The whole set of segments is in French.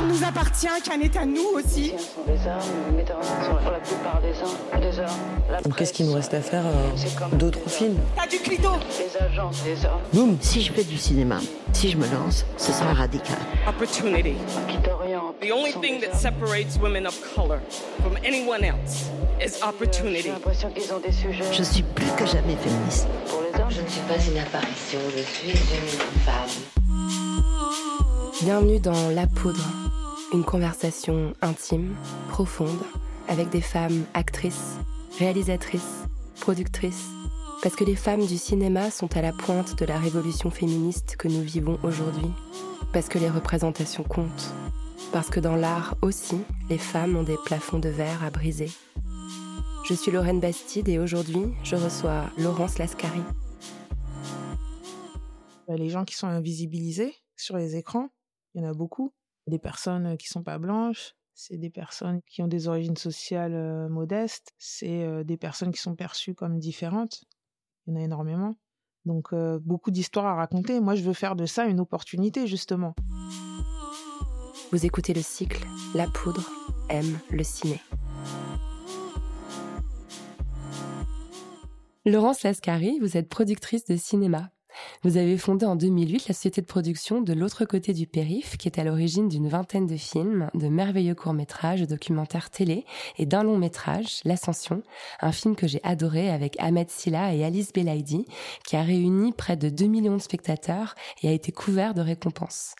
Cannes nous appartient, Cannes est à nous aussi. les Donc qu'est-ce qu'il nous reste à faire euh, D'autres films T'as du clito Les agences des hommes Si je fais du cinéma, si je me lance, ce sera radical. Opportunity. The only thing that separates women of color from anyone else is opportunity. Je suis plus que jamais féministe. pour les hommes. Je ne suis pas une apparition, je suis une femme. Bienvenue dans La Poudre, une conversation intime, profonde, avec des femmes actrices, réalisatrices, productrices, parce que les femmes du cinéma sont à la pointe de la révolution féministe que nous vivons aujourd'hui, parce que les représentations comptent, parce que dans l'art aussi, les femmes ont des plafonds de verre à briser. Je suis Lorraine Bastide et aujourd'hui, je reçois Laurence Lascari. Bah, les gens qui sont invisibilisés sur les écrans, il y en a beaucoup. Des personnes qui sont pas blanches, c'est des personnes qui ont des origines sociales euh, modestes, c'est euh, des personnes qui sont perçues comme différentes. Il y en a énormément. Donc euh, beaucoup d'histoires à raconter. Moi, je veux faire de ça une opportunité, justement. Vous écoutez le cycle La Poudre aime le ciné. Laurence Lascari, vous êtes productrice de cinéma. Vous avez fondé en 2008 la société de production de l'autre côté du périph, qui est à l'origine d'une vingtaine de films, de merveilleux courts-métrages, documentaires télé et d'un long métrage, L'Ascension, un film que j'ai adoré avec Ahmed Silla et Alice Belaïdi, qui a réuni près de 2 millions de spectateurs et a été couvert de récompenses.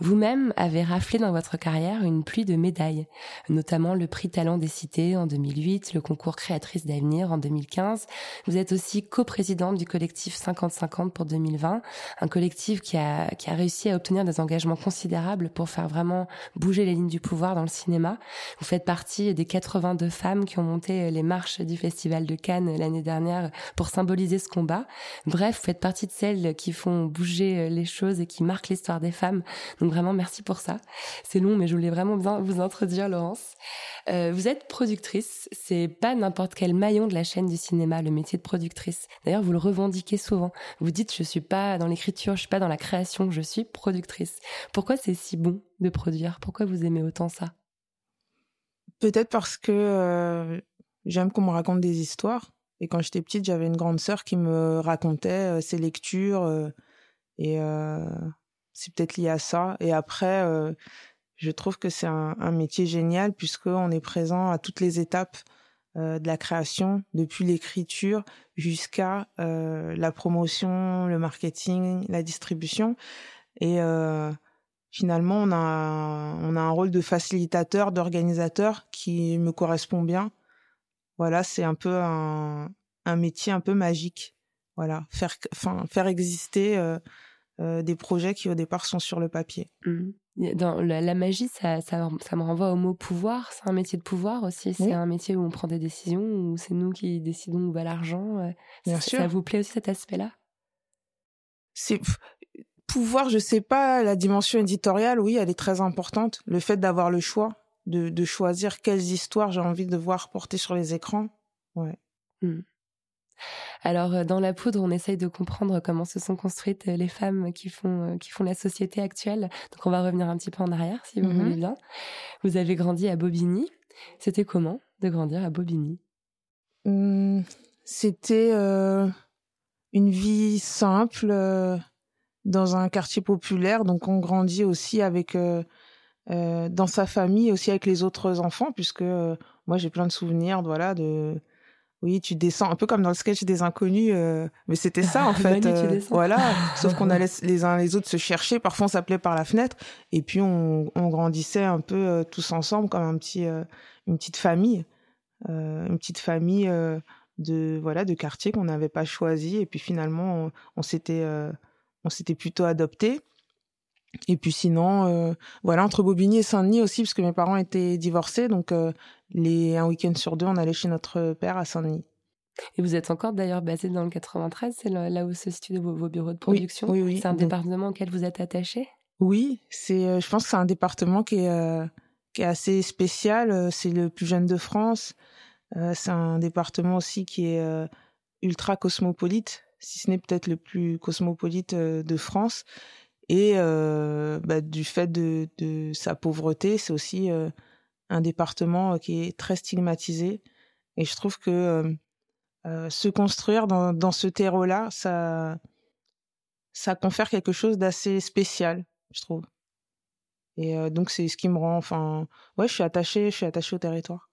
Vous-même avez raflé dans votre carrière une pluie de médailles, notamment le prix Talent des Cités en 2008, le concours Créatrice d'avenir en 2015. Vous êtes aussi coprésidente du collectif 50-50 pour 2020, un collectif qui a, réussi à obtenir des engagements considérables pour faire vraiment bouger les lignes du pouvoir dans le cinéma. Vous faites partie des 82 femmes qui ont monté les marches du Festival de Cannes l'année dernière pour symboliser ce combat. Bref, vous faites partie de celles qui font bouger les choses et qui marquent l'histoire des femmes. Donc vraiment, merci pour ça. C'est long, mais je voulais vraiment vous introduire, Laurence. Euh, vous êtes productrice. C'est pas n'importe quel maillon de la chaîne du cinéma, le métier de productrice. D'ailleurs, vous le revendiquez souvent. Vous dites, je suis pas dans l'écriture, je suis pas dans la création, je suis productrice. Pourquoi c'est si bon de produire? Pourquoi vous aimez autant ça? Peut-être parce que euh, j'aime qu'on me raconte des histoires. Et quand j'étais petite, j'avais une grande sœur qui me racontait euh, ses lectures. euh, et c'est peut-être lié à ça. Et après, je trouve que c'est un, un métier génial puisqu'on est présent à toutes les étapes de la création, depuis l'écriture jusqu'à euh, la promotion, le marketing, la distribution. Et euh, finalement, on a, on a un rôle de facilitateur, d'organisateur qui me correspond bien. Voilà, c'est un peu un, un métier un peu magique. Voilà, faire, enfin, faire exister euh, euh, des projets qui au départ sont sur le papier. Mhm. Dans la, la magie, ça, ça, ça me renvoie au mot pouvoir. C'est un métier de pouvoir aussi. C'est Oui. un métier où on prend des décisions, où c'est nous qui décidons où va l'argent. euh. Bien ça, sûr. ça vous plaît aussi cet aspect-là? C'est pouvoir, je sais pas, la dimension éditoriale, oui, elle est très importante. Le fait d'avoir le choix, de, de choisir quelles histoires j'ai envie de voir porter sur les écrans. Ouais. Hmm. Alors, euh, dans la poudre, on essaye de comprendre comment se sont construites euh, les femmes qui font, euh, qui font la société actuelle. Donc, on va revenir un petit peu en arrière, si vous Mhm. voulez bien. Vous avez grandi à Bobigny. C'était comment de grandir à Bobigny? Hum, C'était euh, une vie simple euh, dans un quartier populaire. Donc, on grandit aussi avec euh, dans sa famille, aussi avec les autres enfants, puisque moi j'ai plein de souvenirs, voilà, de oui, tu descends un peu comme dans le sketch des inconnus, euh, mais c'était ça en fait. Manu, euh, voilà, sauf qu'on allait les uns les autres se chercher. Parfois, on s'appelait par la fenêtre, et puis on, on grandissait un peu euh, tous ensemble comme un petit, euh, une petite famille, une petite famille de voilà de quartier qu'on n'avait pas choisi, et puis finalement on, s'était on s'était plutôt adopté. Et puis sinon, euh, voilà, entre Bobigny et Saint-Denis aussi, parce que mes parents étaient divorcés, donc euh, les, un week-end sur deux, on allait chez notre père à Saint-Denis. Et vous êtes encore d'ailleurs basé dans le 93, c'est là où se situent vos, bureaux de production Oui, oui. C'est un département auquel vous êtes attaché? Oui, c'est, euh, je pense que c'est un département qui est, qui est assez spécial. C'est le plus jeune de France. c'est un département aussi qui est ultra cosmopolite, si ce n'est peut-être le plus cosmopolite de France. Et euh, bah, du fait de, de, sa pauvreté, c'est aussi euh, un département euh, qui est très stigmatisé. Et je trouve que se construire dans, dans ce terreau-là, ça, ça confère quelque chose d'assez spécial, je trouve. Et donc c'est ce qui me rend, enfin, ouais, je suis attachée, je suis attachée au territoire.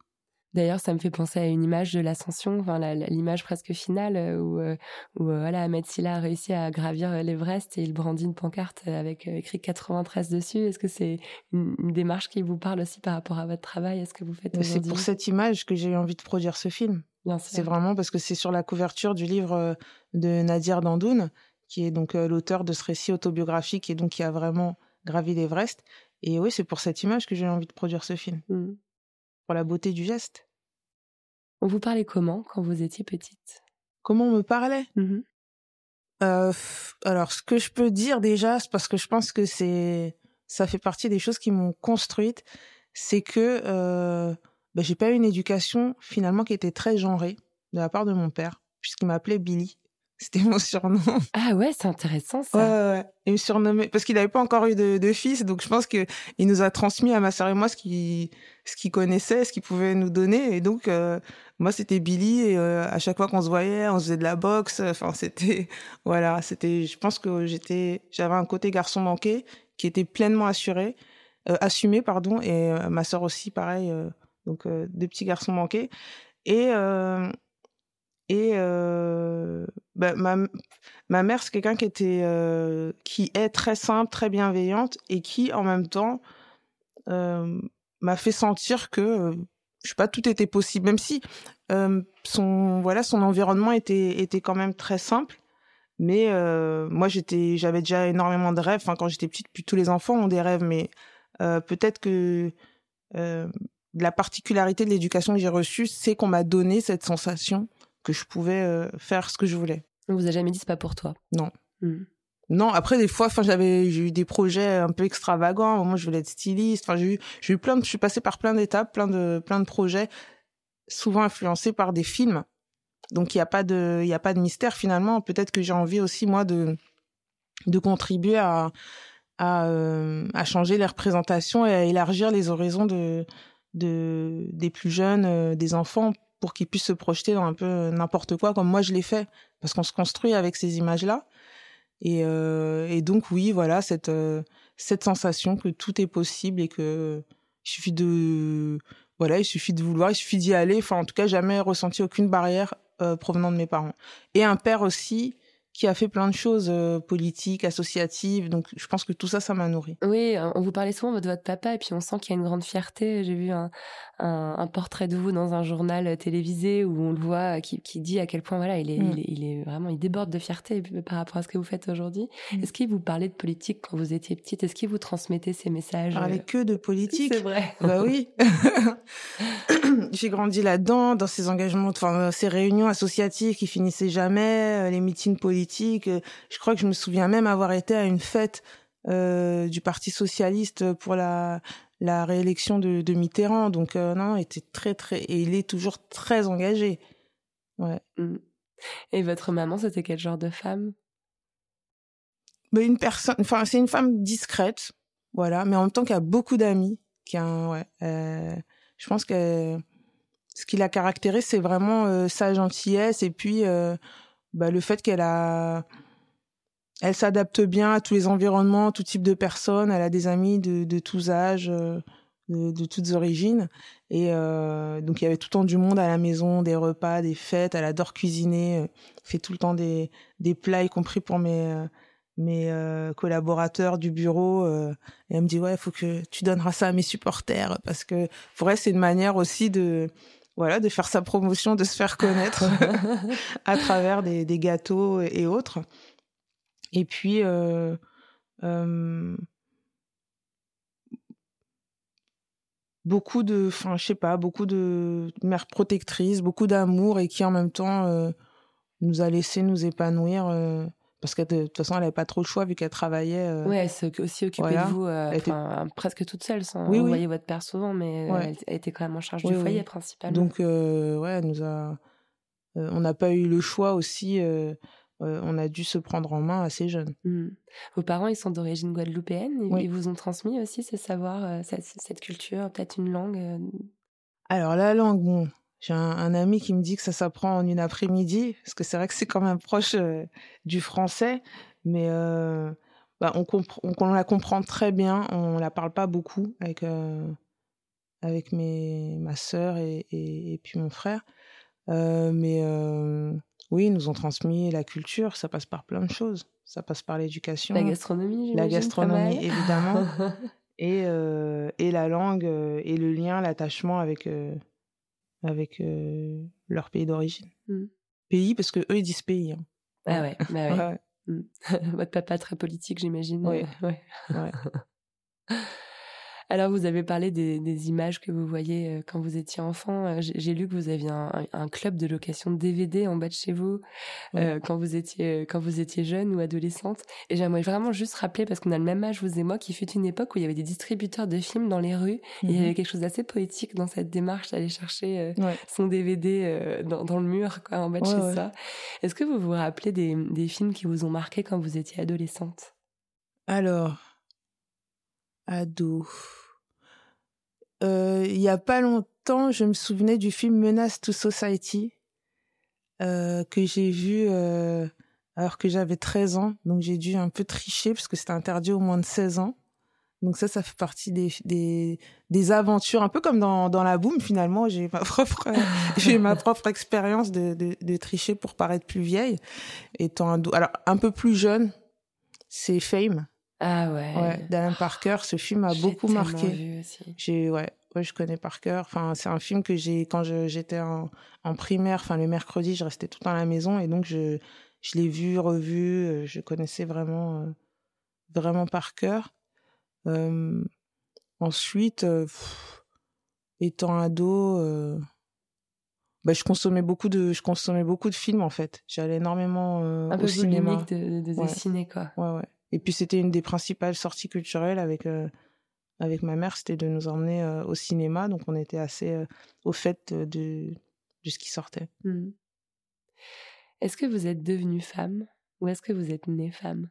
D'ailleurs, ça me fait penser à une image de l'ascension, enfin, l'image presque finale euh, où, euh, où euh, voilà, Ahmed Silla a réussi à gravir l'Everest et il brandit une pancarte avec écrit 93 dessus. Est-ce que c'est une, démarche qui vous parle aussi par rapport à votre travail? Est-ce que vous faites C'est pour cette image que j'ai eu envie de produire ce film. C'est vraiment parce que c'est sur la couverture du livre de Nadir Dandoun, qui est donc l'auteur de ce récit autobiographique et donc qui a vraiment gravi l'Everest. Et oui, c'est pour cette image que j'ai eu envie de produire ce film. Mmh pour la beauté du geste. On vous parlait comment quand vous étiez petite? Comment on me parlait? Mmh euh, Alors, ce que je peux dire déjà, c'est parce que je pense que c'est ça fait partie des choses qui m'ont construite, c'est que euh, ben, j'ai pas eu une éducation finalement qui était très genrée de la part de mon père, puisqu'il m'appelait Billy. C'était mon surnom. Ah ouais, c'est intéressant ça. Ouais, ouais. Il me surnommait parce qu'il n'avait pas encore eu de, de, fils, donc je pense que il nous a transmis à ma sœur et moi ce qu'il ce qu'il connaissait, ce qu'il pouvait nous donner, et donc euh, moi c'était Billy et euh, à chaque fois qu'on se voyait, on faisait de la boxe. Enfin c'était voilà, c'était. Je pense que j'étais j'avais un côté garçon manqué qui était pleinement assuré, euh, assumé pardon, et ma sœur aussi pareil. donc deux petits garçons manqués et et euh, bah, ma, ma mère, c'est quelqu'un qui était, euh, qui est très simple, très bienveillante et qui, en même temps, euh, m'a fait sentir que, euh, je sais pas, tout était possible, même si euh, son, voilà, son environnement était, était quand même très simple. Mais euh, moi, j'étais, j'avais déjà énormément de rêves. Enfin, quand j'étais petite, puis tous les enfants ont des rêves, mais peut-être que la particularité de l'éducation que j'ai reçue, c'est qu'on m'a donné cette sensation que je pouvais euh, faire ce que je voulais. On vous a jamais dit c'est pas pour toi Non. Hmm. Non, après des fois, enfin j'avais j'ai eu des projets un peu extravagants. Moi, je voulais être styliste. Enfin, j'ai eu j'ai eu plein de, je suis passée par plein d'étapes, plein de plein de projets, souvent influencés par des films. Donc il y a pas de il y a pas de mystère finalement. Peut-être que j'ai envie aussi moi de de contribuer à à, euh, à changer les représentations et à élargir les horizons de de des plus jeunes, euh, des enfants pour qu'ils puissent se projeter dans un peu n'importe quoi, comme moi je l'ai fait, parce qu'on se construit avec ces images-là. Et, euh, et, donc oui, voilà cette euh, cette sensation que tout est possible et que il suffit de voilà, il suffit de vouloir, il suffit d'y aller. Enfin, en tout cas, jamais ressenti aucune barrière euh, provenant de mes parents. Et un père aussi qui a fait plein de choses euh, politiques, associatives. Donc, je pense que tout ça, ça m'a nourri. Oui, on vous parlait souvent de votre papa et puis on sent qu'il y a une grande fierté. J'ai vu un, un, un, portrait de vous dans un journal télévisé où on le voit qui, qui dit à quel point voilà, il est, mm. il, est, il, est, vraiment, il déborde de fierté par rapport à ce que vous faites aujourd'hui. Mm. Est-ce qu'il vous parlait de politique quand vous étiez petite? Est-ce qu'il vous transmettait ces messages parlait que de politique. C'est vrai. Bah oui. J'ai grandi là-dedans, dans ces engagements, enfin, ces réunions associatives qui finissaient jamais, euh, les meetings politiques euh, je crois que je me souviens même avoir été à une fête euh, du Parti socialiste pour la la réélection de, de Mitterrand. Donc euh, non, il était très très et il est toujours très engagé. Ouais. Mmh. Et votre maman, c'était quel genre de femme? Ben, une personne, enfin c'est une femme discrète, voilà, mais en même temps qui a beaucoup d'amis, qui a ouais, euh, je pense que ce qui la caractérise, c'est vraiment euh, sa gentillesse et puis euh, bah, le fait qu'elle a elle s'adapte bien à tous les environnements, tout type de personnes. Elle a des amis de, de tous âges, euh, de, de toutes origines. Et euh, donc il y avait tout le temps du monde à la maison, des repas, des fêtes. Elle adore cuisiner, euh, fait tout le temps des, des plats, y compris pour mes euh, mes collaborateurs du bureau. et elle me dit ouais, il faut que tu donneras ça à mes supporters parce que pour elle c'est une manière aussi de voilà, de faire sa promotion, de se faire connaître à travers des, gâteaux et autres. Et puis, euh, euh, beaucoup de, enfin, sais pas, beaucoup de mères protectrices, beaucoup d'amour et qui en même temps euh, nous a laissé nous épanouir parce que de, toute façon, elle avait pas trop le choix vu qu'elle travaillait. euh, Ouais, elle s'est aussi occupée voilà. de vous, euh, était- presque toute seule. Sans, Oui, vous oui. voyez votre père souvent, mais euh, Ouais. elle, était quand même en charge Oui, du foyer principalement. Donc, euh, ouais, elle nous a. euh, on n'a pas eu le choix aussi. euh, on a dû se prendre en main assez jeune. Hmm. Vos parents, ils sont d'origine guadeloupéenne. Ils, vous ont transmis aussi ce savoir, cette, cette culture, peut-être une langue. Alors, la langue, bon, j'ai un, un ami qui me dit que ça s'apprend en une après-midi, parce que c'est vrai que c'est quand même proche euh, du français, mais euh, bah, on, on, on la comprend très bien, on la parle pas beaucoup avec, euh, avec mes, ma sœur et, et, et puis mon frère. Mais oui, ils nous ont transmis la culture, ça passe par plein de choses. Ça passe par l'éducation, La gastronomie, la gastronomie, évidemment, et, et la langue, et le lien, l'attachement avec, avec euh, leur pays d'origine. Mm. Pays, parce que eux, ils disent pays. hein. Ah ouais, bah ouais. Ouais, Hmm. Votre papa très politique, j'imagine. Oui. ouais. ouais. Alors, vous avez parlé des, des images que vous voyez euh, quand vous étiez enfant. Euh, J'ai lu que vous aviez un, un club de location de DVD en bas de chez vous euh, quand vous étiez quand vous étiez jeune ou adolescente. Et j'aimerais vraiment juste rappeler parce qu'on a le même âge vous et moi, qu'il fut une époque où il y avait des distributeurs de films dans les rues. Et il y Mhm. avait quelque chose d'assez poétique dans cette démarche d'aller chercher euh, Ouais. son DVD euh, dans, dans le mur, quoi, en bas de Ouais, chez soi. Est-ce que vous vous rappelez des, des films qui vous ont marqué quand vous étiez adolescente? Alors, ado. Euh, il y a pas longtemps, je me souvenais du film Menace to Society euh, que j'ai vu euh, alors que j'avais 13 ans. Donc j'ai dû un peu tricher parce que c'était interdit au moins de 16 ans. Donc ça, ça fait partie des, des, des aventures, un peu comme dans, dans la boom finalement. J'ai ma propre, j'ai ma propre expérience de, de, de tricher pour paraître plus vieille. Étant ado. Alors un peu plus jeune, c'est Fame. Ah ouais. Ouais, d'Alan Parker, ce film m'a J'ai beaucoup marqué. J'ai ouais, ouais, je connais par cœur. Enfin, c'est un film que j'ai quand j'étais en, en primaire. Enfin, le mercredi, je restais tout le temps à la maison et donc je je l'ai vu, revu. euh, Je connaissais vraiment euh, vraiment par cœur. Euh, ensuite, euh, pff, étant ado, euh, bah, je consommais beaucoup de je consommais beaucoup de films en fait. J'allais énormément Un au peu cinéma. boulimique de, de, de Ouais. ciné, quoi. Ouais, ouais. Et puis c'était une des principales sorties culturelles avec euh, avec ma mère, c'était de nous emmener euh, au cinéma, donc on était assez euh, au fait de de ce qui sortait. Hmm. Est-ce que vous êtes devenue femme ou est-ce que vous êtes née femme?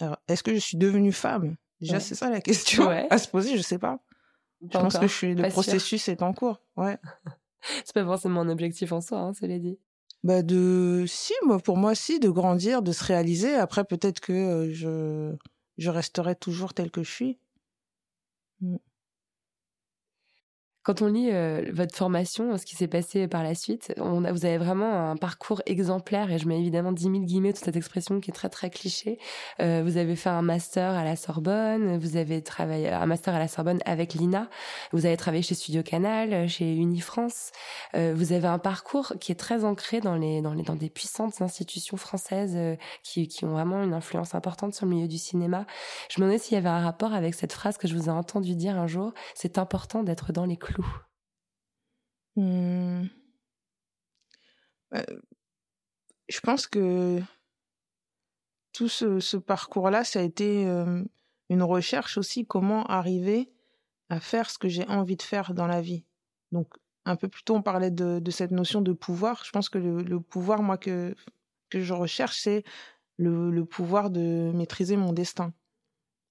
Alors, est-ce que je suis devenue femme? Déjà, Ouais. c'est ça la question Ouais. à se poser. Je sais pas. Je pense que je suis le pas sûr. processus est en cours. Ouais. C'est pas forcément un objectif en soi, hein, cela dit. Bah de si moi pour moi si de grandir, de se réaliser. Après peut-être que euh, je je resterai toujours telle que je suis. Quand on lit euh, votre formation, ce qui s'est passé par la suite, vous avez vraiment un parcours exemplaire, et je mets évidemment 10 000 guillemets toute cette expression qui est très très cliché. Euh, vous avez fait un master à la Sorbonne, vous avez travaillé un master à la Sorbonne avec l'INA, vous avez travaillé chez Studio Canal, chez Unifrance. Euh, vous avez un parcours qui est très ancré dans les dans les dans des puissantes institutions françaises qui qui ont vraiment une influence importante sur le milieu du cinéma. Je me demandais s'il y avait un rapport avec cette phrase que je vous ai entendu dire un jour. C'est important d'être dans les Hmm. Euh, je pense que tout ce, parcours-là, ça a été euh, une recherche aussi, comment arriver à faire ce que j'ai envie de faire dans la vie. Donc, un peu plus tôt, on parlait de, cette notion de pouvoir. Je pense que le, pouvoir, moi, que, que je recherche, c'est le pouvoir de maîtriser mon destin.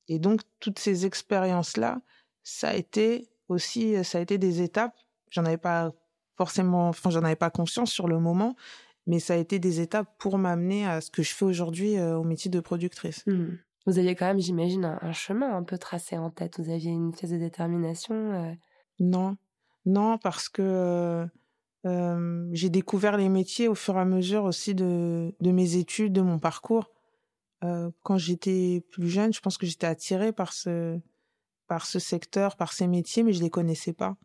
Et donc, toutes ces expériences-là, ça a été aussi, ça a été des étapes j'en avais pas forcément, enfin, j'en avais pas conscience sur le moment, mais ça a été des étapes pour m'amener à ce que je fais aujourd'hui euh, au métier de productrice. Hmm. Vous aviez quand même, j'imagine, un, un, chemin un peu tracé en tête. Vous aviez une phase de détermination. Euh... Non, non, parce que euh, j'ai découvert les métiers au fur et à mesure aussi de, de mes études, de mon parcours. Euh, quand j'étais plus jeune, je pense que j'étais attirée par ce, par ce secteur, par ces métiers, mais je les connaissais pas.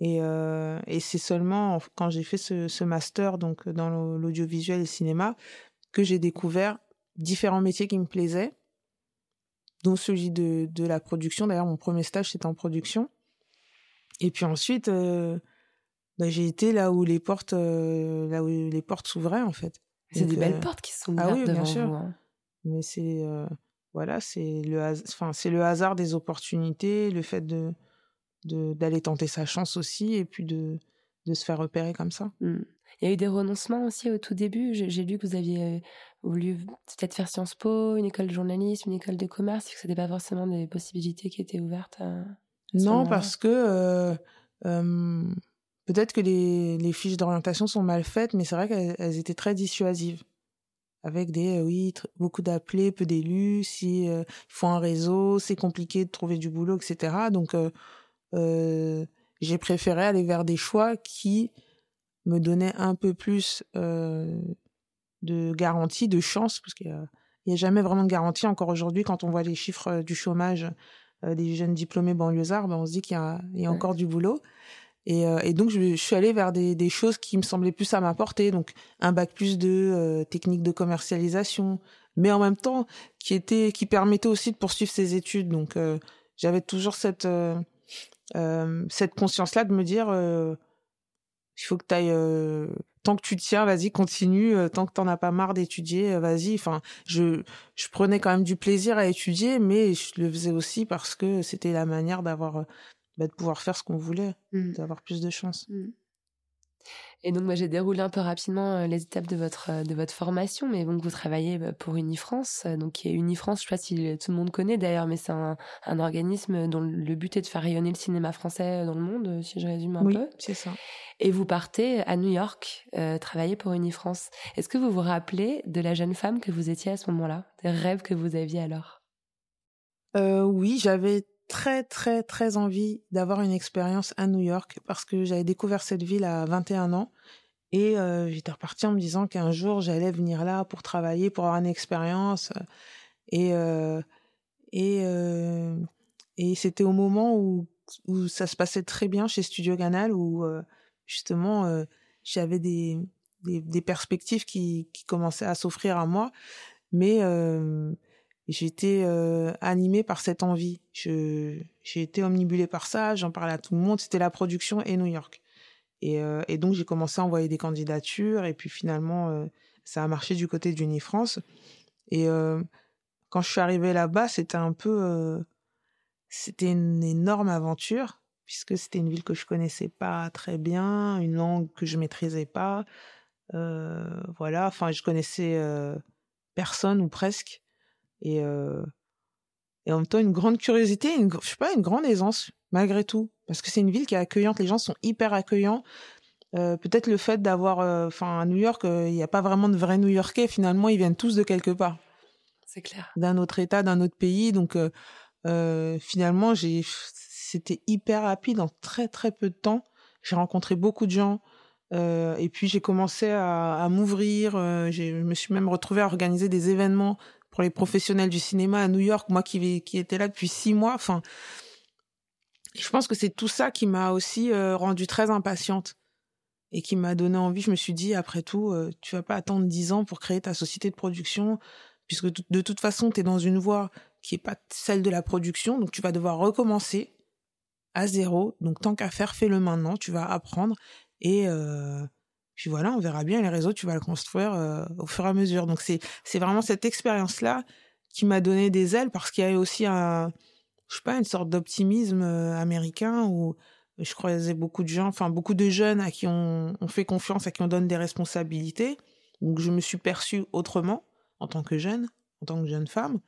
Et, euh, et c'est seulement quand j'ai fait ce, ce, master donc dans l'audiovisuel et le cinéma que j'ai découvert différents métiers qui me plaisaient. dont celui de, de la production. D'ailleurs, mon premier stage, c'était en production. Et puis ensuite, euh, bah, j'ai été là où les portes, euh, là où les portes s'ouvraient, en fait. C'est des belles portes qui sont ouvertes ah oui, devant bien sûr. vous. Hein. Mais c'est voilà, c'est le, enfin, c'est le hasard des opportunités, le fait de d'aller tenter sa chance aussi, et puis de, de se faire repérer comme ça. Mmh. Il y a eu des renoncements aussi au tout début. J'ai lu que vous aviez euh, voulu peut-être faire Sciences Po, une école de journalisme, une école de commerce, et que ce n'était pas forcément des possibilités qui étaient ouvertes. À, non, parce que euh, euh, peut-être que les, les fiches d'orientation sont mal faites, mais c'est vrai qu'elles étaient très dissuasives. Avec des, oui, beaucoup d'appelés, peu d'élus, si il faut un réseau, c'est compliqué de trouver du boulot, etc. Donc, j'ai préféré aller vers des choix qui me donnaient un peu plus euh, de garantie, de chance, parce qu'il n'y a, jamais vraiment de garantie. Encore aujourd'hui, quand on voit les chiffres euh, du chômage euh, des jeunes diplômés banlieusards, ben on se dit qu'il y a, il y a encore du boulot. Et, euh, et, donc, je, suis allée vers des, des, choses qui me semblaient plus à ma portée. Donc, un bac plus de euh, technique de commercialisation, mais en même temps, qui était, qui permettait aussi de poursuivre ses études. Donc, j'avais toujours cette, euh, cette conscience-là de me dire, euh, il faut que tu ailles, euh, tant que tu tiens, vas-y, continue, tant que t'en as pas marre d'étudier, vas-y. Enfin, je, je prenais quand même du plaisir à étudier, mais je le faisais aussi parce que c'était la manière d'avoir, bah, de pouvoir faire ce qu'on voulait, mmh. d'avoir plus de chance. Mmh. Et donc, moi, j'ai déroulé un peu rapidement euh, les étapes de votre, euh, de votre formation, mais donc vous travaillez bah, pour Unifrance, euh, donc qui est Unifrance, je sais pas si tout le monde connaît d'ailleurs, mais c'est un, un, organisme dont le but est de faire rayonner le cinéma français dans le monde, si je résume un oui, peu. c'est ça. Et vous partez à New York euh, travailler pour Unifrance. Est-ce que vous vous rappelez de la jeune femme que vous étiez à ce moment-là, des rêves que vous aviez alors? Euh, Oui, j'avais très très très envie d'avoir une expérience à New York parce que j'avais découvert cette ville à 21 ans et euh, j'étais repartie en me disant qu'un jour j'allais venir là pour travailler, pour avoir une expérience et euh, et euh, et c'était au moment où où ça se passait très bien chez Studio Canal où justement j'avais des, des, des perspectives qui qui commençaient à s'offrir à moi mais j'étais euh, animée par cette envie. Je, j'ai été omnibulée par ça, j'en parlais à tout le monde. C'était la production et New York. Et, euh, et donc j'ai commencé à envoyer des candidatures et puis finalement euh, ça a marché du côté d'Unifrance. Et euh, quand je suis arrivée là-bas, c'était un peu, c'était une énorme aventure puisque c'était une ville que je connaissais pas très bien, une langue que je maîtrisais pas. voilà, enfin je connaissais personne ou presque et, euh, et en même temps une grande curiosité, une, je sais pas, une grande aisance malgré tout, parce que c'est une ville qui est accueillante, les gens sont hyper accueillants. Euh, peut-être le fait d'avoir, euh, enfin à New York, il n'y a pas vraiment de vrais New-Yorkais. Finalement, ils viennent tous de quelque part. C'est clair. D'un autre État, d'un autre pays. Donc finalement, j'ai, c'était hyper rapide en très très peu de temps. J'ai rencontré beaucoup de gens. Euh, et puis j'ai commencé à, à m'ouvrir. Euh, je me suis même retrouvée à organiser des événements pour les professionnels du cinéma à New York, moi qui, qui étais là depuis six mois. Enfin, je pense que c'est tout ça qui m'a aussi euh, rendue très impatiente et qui m'a donné envie. Je me suis dit, après tout, euh, tu vas pas attendre dix ans pour créer ta société de production, puisque de toute façon, tu es dans une voie qui est pas celle de la production, donc tu vas devoir recommencer à zéro. Donc tant qu'à faire, fais-le maintenant. Tu vas apprendre et euh, puis voilà, on verra bien les réseaux, tu vas le construire euh, au fur et à mesure. Donc c'est vraiment cette expérience là qui m'a donné des ailes parce qu'il y avait aussi un je sais pas une sorte d'optimisme euh, américain où je croisais beaucoup de gens, enfin beaucoup de jeunes à qui on, fait confiance, à qui on donne des responsabilités. Donc je me suis perçue autrement en tant que jeune, en tant que jeune femme.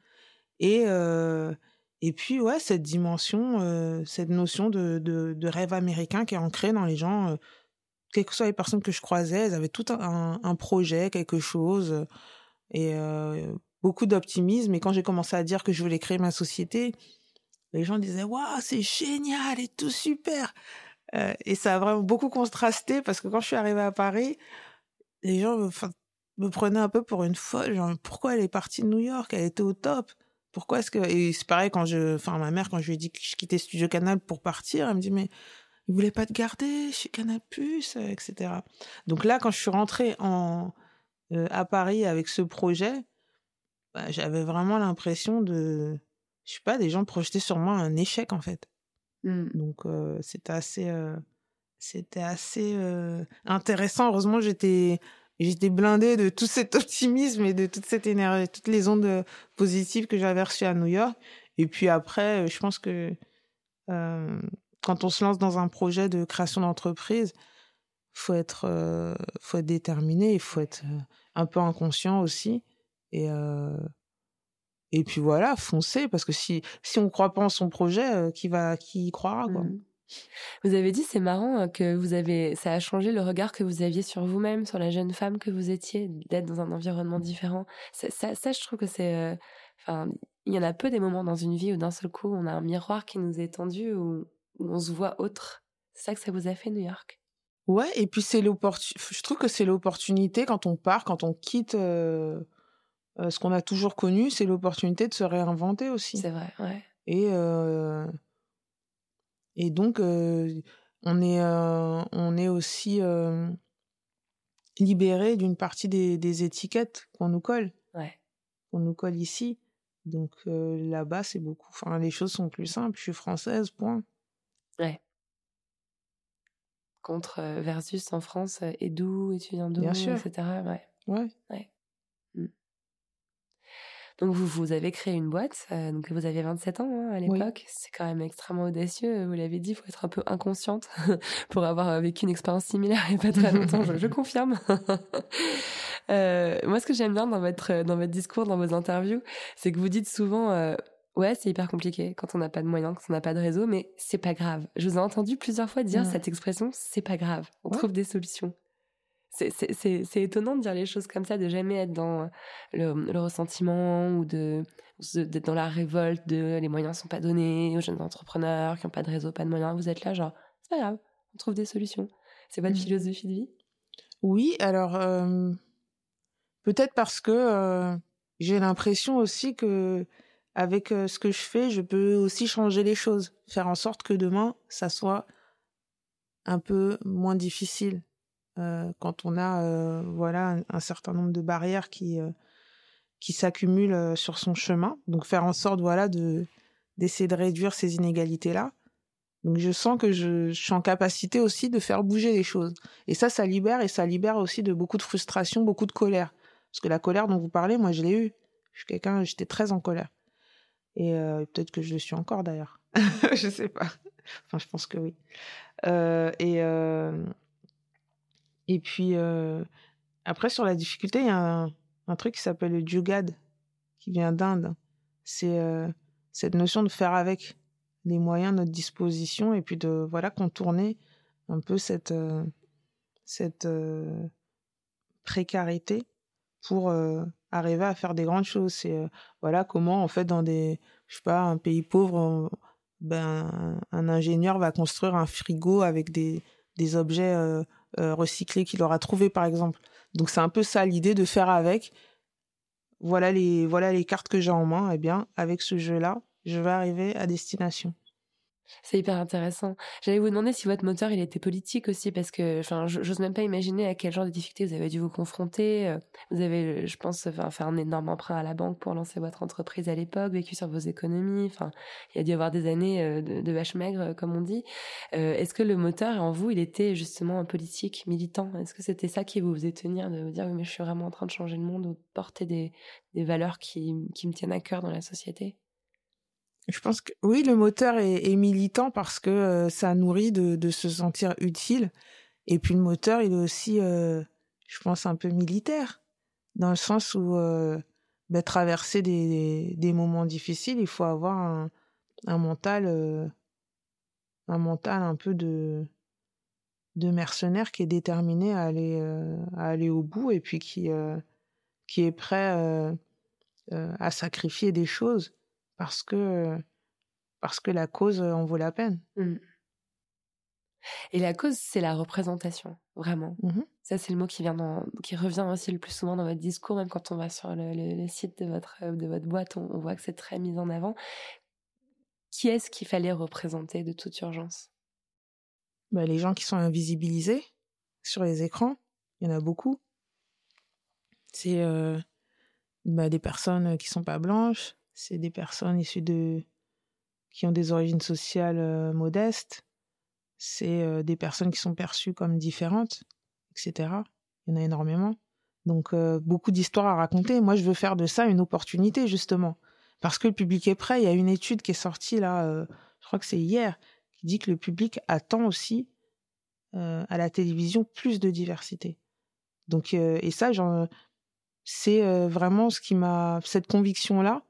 Et euh, et puis ouais cette dimension, cette notion de, de, rêve américain qui est ancrée dans les gens. Quelles que soient les personnes que je croisais, elles avaient tout un, projet, quelque chose, et euh, beaucoup d'optimisme. Et quand j'ai commencé à dire que je voulais créer ma société, les gens disaient waouh, c'est génial et tout super. Euh, et ça a vraiment beaucoup contrasté parce que quand je suis arrivée à Paris, les gens me, me prenaient un peu pour une folle. Genre, pourquoi elle est partie de New York? Elle était au top. Pourquoi est-ce que et c'est pareil quand je, enfin ma mère quand je lui ai dit que je quittais Studio Canal pour partir, elle me dit mais ils voulaient pas te garder chez Canal+, euh, etc. Donc là, quand je suis rentrée en, euh, à Paris avec ce projet, bah, j'avais vraiment l'impression de, je sais pas, des gens projetaient sur moi un échec en fait. Mmh. Donc c'était assez, c'était assez intéressant. Heureusement, j'étais, j'étais blindée de tout cet optimisme et de toute cette énergie, toutes les ondes positives que j'avais reçues à New York. Et puis après, je pense que quand on se lance dans un projet de création d'entreprise, faut être, faut être déterminé, il faut être un peu inconscient aussi. Et et puis voilà, foncer, parce que si, si on ne croit pas en son projet, qui, va, qui y croira quoi. Mmh. Vous avez dit, c'est marrant que vous avez, ça a changé le regard que vous aviez sur vous-même, sur la jeune femme que vous étiez, d'être dans un environnement différent. Ça, ça, ça je trouve que c'est, enfin, il y en a peu des moments dans une vie où d'un seul coup, on a un miroir qui nous est tendu, où, où on se voit autre. C'est ça que ça vous a fait New York? Ouais, et puis c'est l'opportunité. Je trouve que c'est l'opportunité quand on part, quand on quitte euh, ce qu'on a toujours connu, c'est l'opportunité de se réinventer aussi. C'est vrai, ouais. Et, euh, et donc, euh, on, est, on est aussi libéré d'une partie des, des étiquettes qu'on nous colle. Ouais. Qu'on nous colle ici. Donc là-bas, c'est beaucoup. Enfin, les choses sont plus simples. Je suis française, point. Ouais. Contre versus en France, et d'où, étudiant d'où, etc. Ouais. Ouais. ouais. Donc vous, vous avez créé une boîte, euh, donc vous aviez 27 ans hein, à l'époque. C'est quand même extrêmement audacieux. Vous l'avez dit, il faut être un peu inconsciente pour avoir vécu une expérience similaire a pas très longtemps. je, confirme. euh, moi, ce que j'aime bien dans votre dans votre discours, dans vos interviews, c'est que vous dites souvent. Euh, ouais, c'est hyper compliqué quand on n'a pas de moyens, quand on n'a pas de réseau, mais c'est pas grave. Je vous ai entendu plusieurs fois dire cette expression, c'est pas grave. On trouve des solutions c'est étonnant de dire les choses comme ça, de jamais être dans le, le ressentiment ou de d'être dans la révolte de les moyens sont pas donnés aux jeunes entrepreneurs qui n'ont pas de réseau, pas de moyens. Vous êtes là, genre, c'est pas grave, on trouve des solutions. C'est votre mmh. philosophie de vie? Oui, alors peut-être parce que j'ai l'impression aussi que avec ce que je fais, je peux aussi changer les choses, faire en sorte que demain, ça soit un peu moins difficile euh, quand on a euh, voilà un, certain nombre de barrières qui euh, qui s'accumulent sur son chemin. Donc faire en sorte voilà de d'essayer de réduire ces inégalités là. Donc je sens que je, suis en capacité aussi de faire bouger les choses. Et ça, ça libère et ça libère aussi de beaucoup de frustration, beaucoup de colère. Parce que la colère dont vous parlez, moi je l'ai eue. Je suis quelqu'un, j'étais très en colère. Et peut-être que je le suis encore d'ailleurs. je sais pas. Enfin, je pense que oui. et et puis, après, sur la difficulté, il y a un, truc qui s'appelle le jugad, qui vient d'Inde. C'est cette notion de faire avec les moyens à notre disposition et puis de voilà contourner un peu cette, cette précarité pour arriver à faire des grandes choses. C'est voilà comment, en fait, dans des, je sais pas, un pays pauvre, ben, un ingénieur va construire un frigo avec des, des objets euh, recyclé qu'il aura trouvé par exemple. Donc c'est un peu ça l'idée de faire avec. Voilà les voilà les cartes que j'ai en main. Eh bien avec ce jeu là, je vais arriver à destination. C'est hyper intéressant. J'allais vous demander si votre moteur il était politique aussi parce que j'ose même pas imaginer à quel genre de difficultés vous avez dû vous confronter. Euh, vous avez je pense fait un énorme emprunt à la banque pour lancer votre entreprise à l'époque, vécu sur vos économies, enfin il y a dû y avoir des années euh, de, de vache maigre euh, comme on dit. est-ce que le moteur en vous il était justement politique, militant? Est-ce que c'était ça qui vous faisait tenir de vous dire oui mais je suis vraiment en train de changer le monde ou de porter des, valeurs qui me tiennent à cœur dans la société? Je pense que oui, le moteur est, militant parce que euh, ça nourrit de, se sentir utile. Et puis le moteur, il est aussi, euh, je pense, un peu militaire, dans le sens où euh, bah, traverser des, moments difficiles, il faut avoir un, mental, euh, un mental un peu de, de mercenaire qui est déterminé à aller, à aller au bout et puis qui, qui est prêt à sacrifier des choses parce que parce que la cause en vaut la peine. Mmh. Et la cause, c'est la représentation, vraiment. Mmh Ça, c'est le mot qui vient dans, qui revient aussi le plus souvent dans votre discours, même quand on va sur le, site de votre de votre boîte, on, voit que c'est très mis en avant. Qui est-ce qu'il fallait représenter de toute urgence? Bah, les gens qui sont invisibilisés sur les écrans, il y en a beaucoup. C'est bah, des personnes qui sont pas blanches, c'est des personnes issues de qui ont des origines sociales modestes, c'est des personnes qui sont perçues comme différentes, etc. Il y en a énormément. Donc beaucoup d'histoires à raconter. Moi, je veux faire de ça une opportunité justement, parce que le public est prêt. Il y a une étude qui est sortie là, je crois que c'est hier, qui dit que le public attend aussi à la télévision plus de diversité. Donc et ça, c'est vraiment ce qui m'a cette conviction là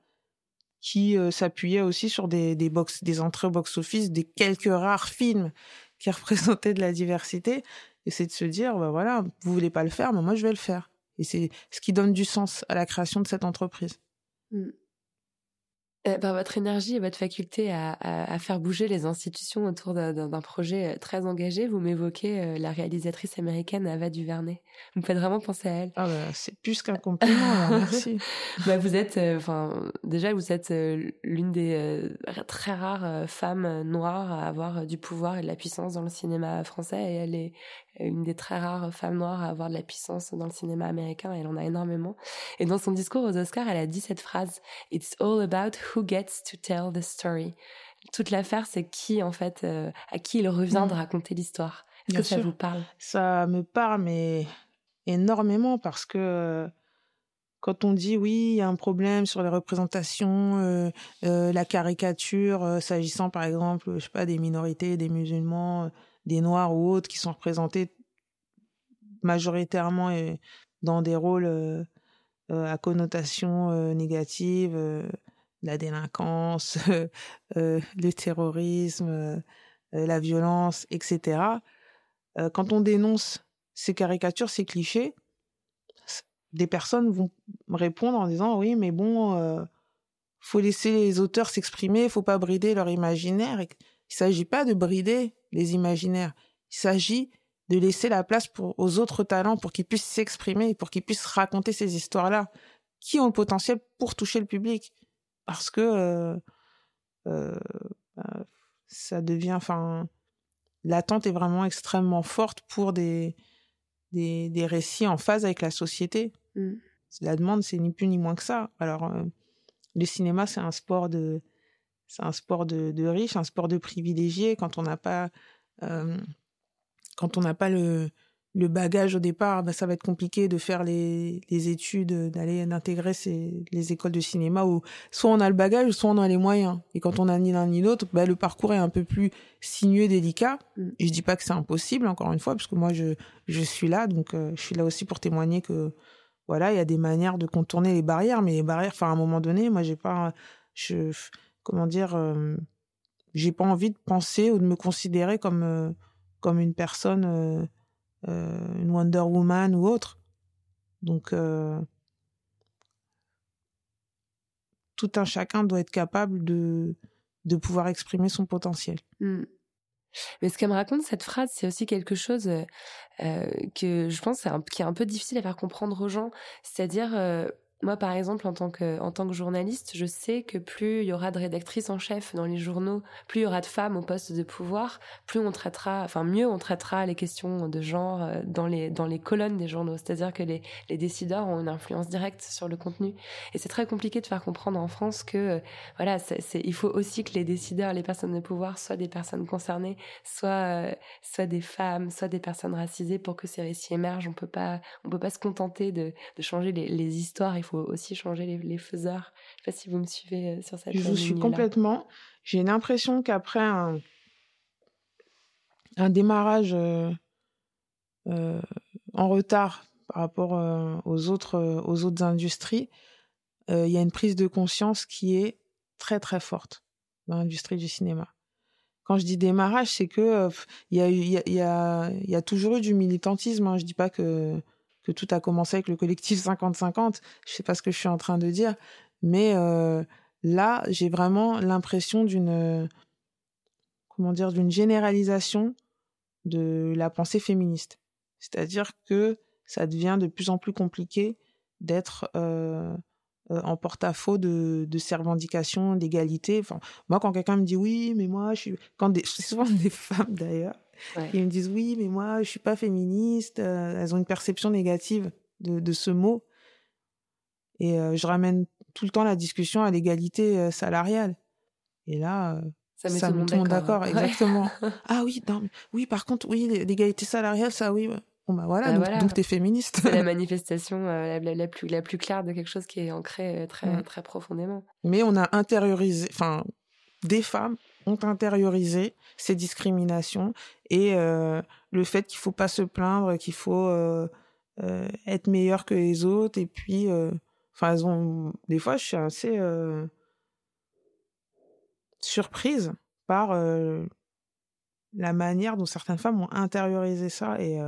qui euh, s'appuyait aussi sur des, des, box, des entrées au box-office, des quelques rares films qui représentaient de la diversité. Et c'est de se dire, bah voilà, vous voulez pas le faire, mais moi je vais le faire. Et c'est ce qui donne du sens à la création de cette entreprise. Mmh. Euh, par votre énergie et votre faculté à, à, à, faire bouger les institutions autour d'un projet euh, très engagé, vous m'évoquez euh, la réalisatrice américaine Ava DuVernay. Vous me faites vraiment penser à elle. Ah bah, c'est plus qu'un compliment, merci. bah, vous êtes, enfin, déjà vous êtes l'une des très rares femmes noires à avoir du pouvoir et de la puissance dans le cinéma français, et elle est une des très rares femmes noires à avoir de la puissance dans le cinéma américain. Elle en a énormément. Et dans son discours aux Oscars, elle a dit cette phrase "It's all about who gets to tell the story." Toute l'affaire, c'est qui en fait, euh, à qui il revient de mm. raconter l'histoire. Est-ce que ça vous parle? Ça me parle, mais énormément parce que euh, quand on dit oui, il y a un problème sur les représentations, euh, euh la caricature, s'agissant par exemple, je sais pas, des minorités, des musulmans des noirs ou autres qui sont représentés majoritairement dans des rôles euh, euh, à connotation euh, négative, la délinquance, le terrorisme, la violence, etc. quand on dénonce ces caricatures, ces clichés, des personnes vont répondre en disant oui, mais bon, faut laisser les auteurs s'exprimer, faut pas brider leur imaginaire. Il s'agit pas de brider les imaginaires. Il s'agit de laisser la place pour, aux autres talents pour qu'ils puissent s'exprimer, pour qu'ils puissent raconter ces histoires-là, qui ont le potentiel pour toucher le public. Parce que euh, euh, bah, ça devient, enfin, l'attente est vraiment extrêmement forte pour des, des, des récits en phase avec la société. Mm. La demande, c'est ni plus ni moins que ça. Alors, euh, le cinéma, c'est un sport de, c'est un sport de, de riches, un sport de privilégiés. Quand on n'a pas, euh, quand on n'a pas le, le bagage au départ, bah, ça va être compliqué de faire les, les études, d'aller d'intégrer les écoles de cinéma où soit on a le bagage, soit on a les moyens. Et quand on a ni l'un ni l'autre, bah, le parcours est un peu plus sinueux, délicat. Mm. Et je dis pas que c'est impossible, encore une fois, parce que moi je, je suis là, donc euh, je suis là aussi pour témoigner que voilà, il y a des manières de contourner les barrières, mais les barrières, enfin à un moment donné, moi j'ai pas, je, comment dire, euh, j'ai pas envie de penser ou de me considérer comme euh, comme une personne, euh, une Wonder Woman ou autre. Donc tout un chacun doit être capable de de pouvoir exprimer son potentiel. Mmh. Mais ce qu'elle me raconte, cette phrase, c'est aussi quelque chose que je pense qui est un peu difficile à faire comprendre aux gens. C'est-à-dire, moi, par exemple, en tant que, journaliste, je sais que plus il y aura de rédactrices en chef dans les journaux, plus il y aura de femmes au poste de pouvoir, plus on traitera, enfin, mieux on traitera les questions de genre euh, dans les, colonnes des journaux. C'est-à-dire que les, décideurs ont une influence directe sur le contenu. Et c'est très compliqué de faire comprendre en France que, euh, voilà, il faut aussi que les décideurs, les personnes de pouvoir soient des personnes concernées, soit, euh, des femmes, soit des personnes racisées pour que ces récits émergent. On peut pas, on peut pas se contenter de, changer les, histoires. Aussi changer les, faiseurs. Je sais pas si vous me suivez euh, sur cette Je vous suis complètement. J'ai l'impression qu'après un, un démarrage euh, euh, en retard par rapport aux, autres, aux autres industries, il y a une prise de conscience qui est très très forte dans l'industrie du cinéma. Quand je dis démarrage, c'est que il y, a, y, a, y, a, toujours eu du militantisme. Hein. Je dis pas que que tout a commencé avec le collectif 50-50. Je sais pas ce que je suis en train de dire, mais euh, là, j'ai vraiment l'impression d'une comment dire d'une généralisation de la pensée féministe. C'est-à-dire que ça devient de plus en plus compliqué d'être euh, euh en porte-à-faux de, de ces revendications d'égalité. Enfin, moi, quand quelqu'un me dit oui, mais moi, je suis, quand des, c'est souvent des femmes d'ailleurs, ils me disent oui, mais moi, je suis pas féministe. Euh, elles ont une perception négative de, de ce mot. Et euh, je ramène tout le temps la discussion à l'égalité salariale. Et là, ça met, tout, le monde d'accord. Exactement. ah oui, non, oui, par contre, oui, l'égalité salariale, ça, oui. Bon bah voilà, bah donc, tu es féministe. C'est la manifestation la, plus, la plus claire de quelque chose qui est ancré très, mmh. très profondément. Mais on a intériorisé, enfin, des femmes ont intériorisé ces discriminations et le fait qu'il faut pas se plaindre, qu'il faut euh, être meilleure que les autres et puis euh, enfin elles ont des fois je suis assez euh, surprise par la manière dont certaines femmes ont intériorisé ça et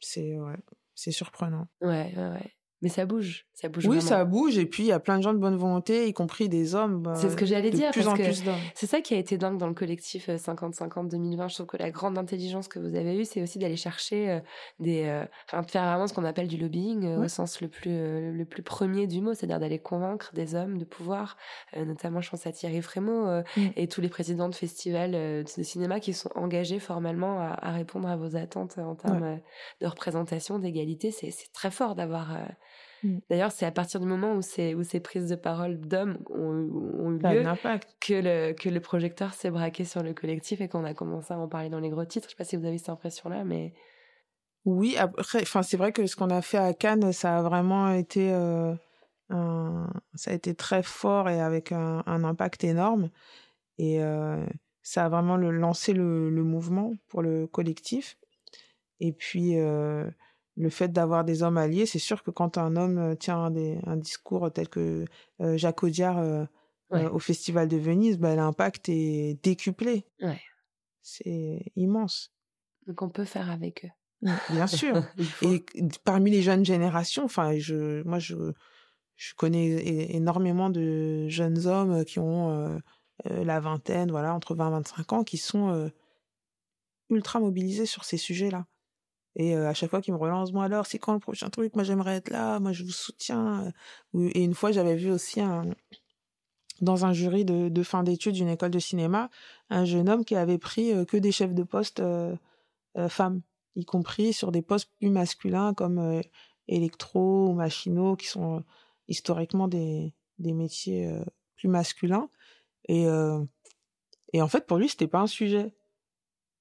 c'est ouais, c'est surprenant. Ouais, ouais, ouais. Mais ça bouge, ça bouge. Oui, ça bouge. Et puis il y a plein de gens de bonne volonté, y compris des hommes. Bah, c'est ce que j'allais dire. Plus en plus d'hommes. C'est ça qui a été dingue dans le collectif 50-50 2020. Je trouve que la grande intelligence que vous avez eue, c'est aussi d'aller chercher euh, des, euh, enfin de faire vraiment ce qu'on appelle du lobbying euh, au sens le plus le plus premier du mot, c'est-à-dire d'aller convaincre des hommes de pouvoir, notamment je pense à Thierry Frémaux mm. et tous les présidents de festivals de cinéma qui sont engagés formellement à, répondre à vos attentes en termes de représentation, d'égalité. C'est très fort d'avoir Mmh. D'ailleurs, c'est à partir du moment où ces, où ces prises de parole d'hommes ont, eu lieu que le, que le projecteur s'est braqué sur le collectif et qu'on a commencé à en parler dans les gros titres. Je sais pas si vous avez cette impression-là, mais... Oui, après, enfin, c'est vrai que ce qu'on a fait à Cannes, ça a vraiment été, euh, ça a été très fort et avec un, impact énorme. Et euh, ça a vraiment lancé le, le, mouvement pour le collectif. Et puis, euh, le fait d'avoir des hommes alliés, c'est sûr que quand un homme euh, tient un, discours tel que euh, Jacques Audiard euh, au Festival de Venise, bah, l'impact est décuplé. C'est immense. Donc on peut faire avec eux. Mmh, bien sûr. Et parmi les jeunes générations, enfin, je, moi, je, je connais énormément de jeunes hommes qui ont la vingtaine, voilà, entre 20 et 25 ans, qui sont ultra mobilisés sur ces sujets-là. Et à chaque fois qu'il me relance, moi alors, c'est quand le prochain truc? Moi j'aimerais être là, moi je vous soutiens. Et une fois, j'avais vu aussi un, dans un jury de, fin d'études d'une école de cinéma, un jeune homme qui avait pris que des chefs de poste femmes, y compris sur des postes plus masculins comme électro ou machinaux, qui sont historiquement des, des métiers plus masculins. Et, et en fait, pour lui, c'était pas un sujet.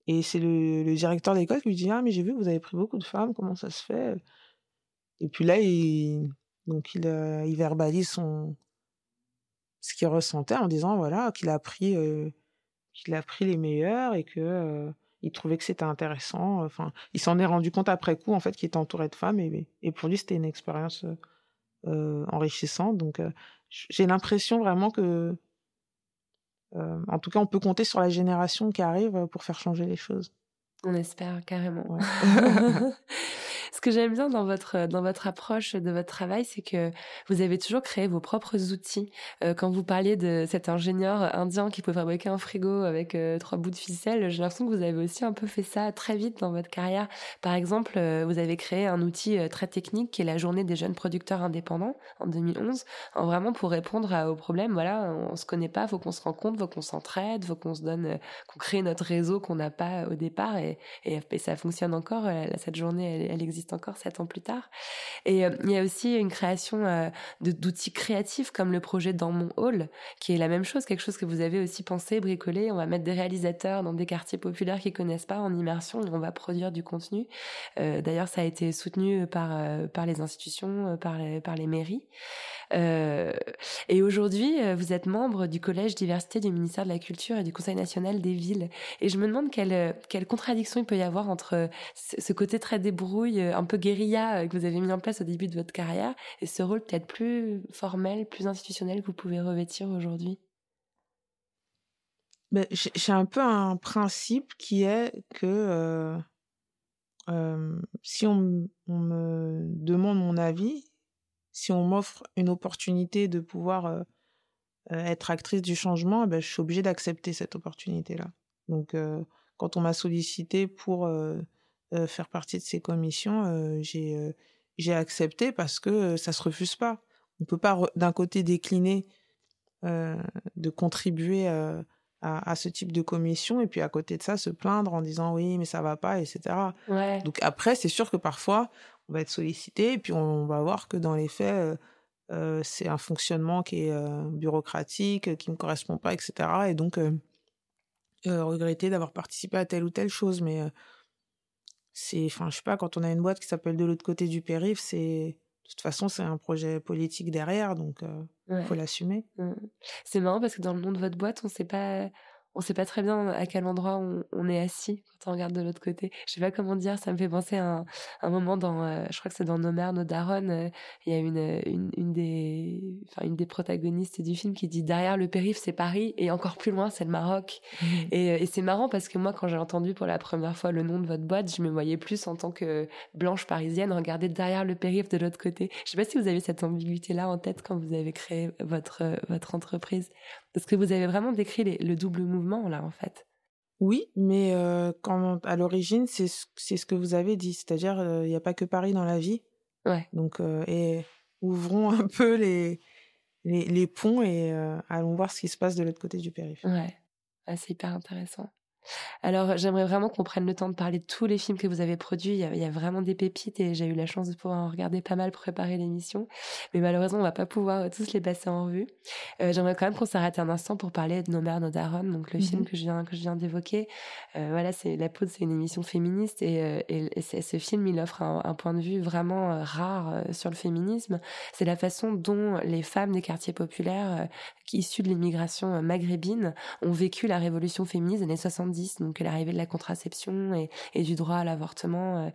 Et c'est le, le, directeur de l'école qui lui dit Ah, mais j'ai vu que vous avez pris beaucoup de femmes, comment ça se fait? Et puis là, il, donc euh, il verbalise son, ce qu'il ressentait en disant voilà, qu'il a pris, euh, qu'il a pris les meilleurs et que. Euh, il trouvait que c'était intéressant. Enfin, il s'en est rendu compte après coup, en fait, qu'il était entouré de femmes. Et, et pour lui, c'était une expérience enrichissante. Donc, j'ai l'impression vraiment que euh, en tout cas, on peut compter sur la génération qui arrive euh, pour faire changer les choses. On espère carrément. que j'aime bien dans votre dans votre approche de votre travail, c'est que vous avez toujours créé vos propres outils. Euh, quand vous parliez de cet ingénieur indien qui peut fabriquer un frigo avec euh, trois bouts de ficelle, j'ai l'impression que vous avez aussi un peu fait ça très vite dans votre carrière. Par exemple, euh, vous avez créé un outil très technique qui est la journée des jeunes producteurs indépendants en 2011, en vraiment pour répondre aux problèmes. Voilà, on se connaît pas, faut qu'on se rencontre, faut qu'on s'entraide, faut qu'on se donne, qu'on crée notre réseau qu'on n'a pas au départ et, ça fonctionne encore. cette journée, elle, elle existe sept ans plus tard. Et euh, il y a aussi une création euh, d'outils créatifs comme le projet Dans mon hall, qui est la même chose, quelque chose que vous avez aussi pensé, bricolé. On va mettre des réalisateurs dans des quartiers populaires qui connaissent pas en immersion et on va produire du contenu. Euh, d'ailleurs, ça a été soutenu par par les institutions, par les, par les mairies. et aujourd'hui, vous êtes membre du collège diversité du ministère de la Culture et du Conseil national des villes. Et je me demande quelle, quelle contradiction il peut y avoir entre ce côté très débrouille, un peu guérilla euh, que vous avez mis en place au début de votre carrière et ce rôle peut-être plus formel, plus institutionnel que vous pouvez revêtir aujourd'hui? Ben, J'ai un peu un principe qui est que euh, euh, si on, me demande mon avis, si on m'offre une opportunité de pouvoir être actrice du changement, eh ben, je suis obligée d'accepter cette opportunité-là. Donc, quand on m'a sollicité pour euh, faire partie de ces commissions, euh, j'ai euh, j'ai accepté parce que ça se refuse pas. On peut pas d'un côté décliner de contribuer à, à, ce type de commission et puis à côté de ça se plaindre en disant oui mais ça va pas etc. Ouais. Donc après c'est sûr que parfois on va être sollicité et puis on va voir que dans les faits euh, c'est un fonctionnement qui est euh, bureaucratique, qui me correspond pas, etc. Et donc euh, regretter d'avoir participé à telle ou telle chose, mais c'est, enfin, je sais pas, quand on a une boîte qui s'appelle de l'autre côté du périph', c'est de toute façon c'est un projet politique derrière, donc il Ouais. faut l'assumer. Mm. C'est marrant parce que dans le nom de votre boîte, on sait pas, on sait pas très bien à quel endroit on, on est assis quand on regarde de l'autre côté. Je sais pas comment dire, ça me fait penser à un, un moment dans, euh, je crois que c'est dans Nos mères, nos euh, il y a une, une, une des, enfin une des protagonistes du film qui dit derrière le périph' c'est Paris et encore plus loin c'est le Maroc. Et, euh, et c'est marrant parce que moi quand j'ai entendu pour la première fois le nom de votre boîte, je me voyais plus en tant que blanche parisienne regarder derrière le périph' de l'autre côté. Je sais pas si vous avez cette ambiguïté là en tête quand vous avez créé votre euh, votre entreprise. Parce que vous avez vraiment décrit les- le double mouvement là en fait. Oui, mais euh, quand, à l'origine, c'est ce, que vous avez dit, c'est-à-dire euh, il n'y a pas que Paris dans la vie. Ouais. Donc, euh, et ouvrons un peu les, les, les ponts et allons voir ce qui se passe de l'autre côté du périph'. Ouais, Ah, c'est hyper intéressant. Alors, j'aimerais vraiment qu'on prenne le temps de parler de tous les films que vous avez produits. Il y a, il y a vraiment des pépites et j'ai eu la chance de pouvoir en regarder pas mal pour préparer l'émission. Mais malheureusement, on va pas pouvoir euh, tous les passer en revue. Euh, j'aimerais quand même qu'on s'arrête un instant pour parler de Nos mères, nos daronnes, donc le Mhm. film que je viens, que je viens d'évoquer. Euh, voilà, c'est La Poudre, c'est une émission féministe et, et, ce film, il offre un, un point de vue vraiment rare sur le féminisme. C'est la façon dont les femmes des quartiers populaires, issues de l'immigration maghrébine, ont vécu la révolution féministe des années 70, donc l'arrivée de la contraception et, du droit à l'avortement, euh,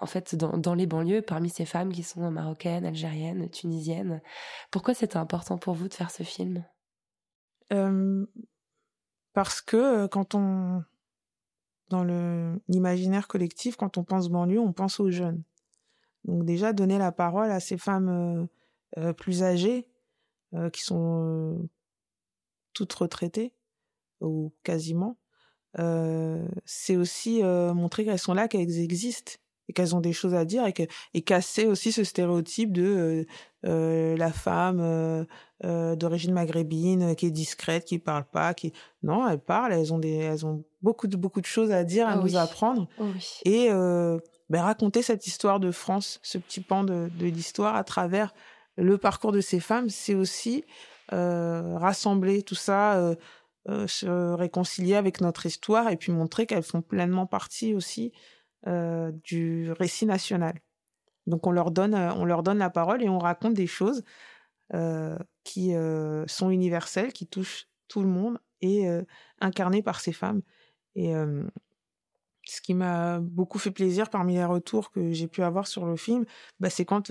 en fait, dans, les banlieues, parmi ces femmes qui sont marocaines, algériennes, tunisiennes. Pourquoi c'était important pour vous de faire ce film? Euh, parce que euh, quand on, dans l'imaginaire collectif, quand on pense banlieue, on pense aux jeunes. Donc déjà, donner la parole à ces femmes plus âgées, qui sont toutes retraitées, ou quasiment, c'est aussi euh, montrer qu'elles sont là, qu'elles existent, et qu'elles ont des choses à dire, et, que, et casser aussi ce stéréotype de euh, euh, la femme euh, euh, d'origine maghrébine, qui est discrète, qui parle pas, qui... Non, elles parlent, elles ont, des, elles ont beaucoup, de, beaucoup de choses à dire, à Ah nous oui. apprendre Oh oui. et euh, ben, raconter cette histoire de France, ce petit pan de, de l'histoire à travers le parcours de ces femmes, c'est aussi euh, rassembler tout ça, euh, euh, se réconcilier avec notre histoire et puis montrer qu'elles font pleinement partie aussi euh, du récit national. Donc on leur donne, euh, on leur donne la parole et on raconte des choses qui sont universelles, qui touchent tout le monde et incarnées par ces femmes. Et ce qui m'a beaucoup fait plaisir parmi les retours que j'ai pu avoir sur le film, bah, c'est quand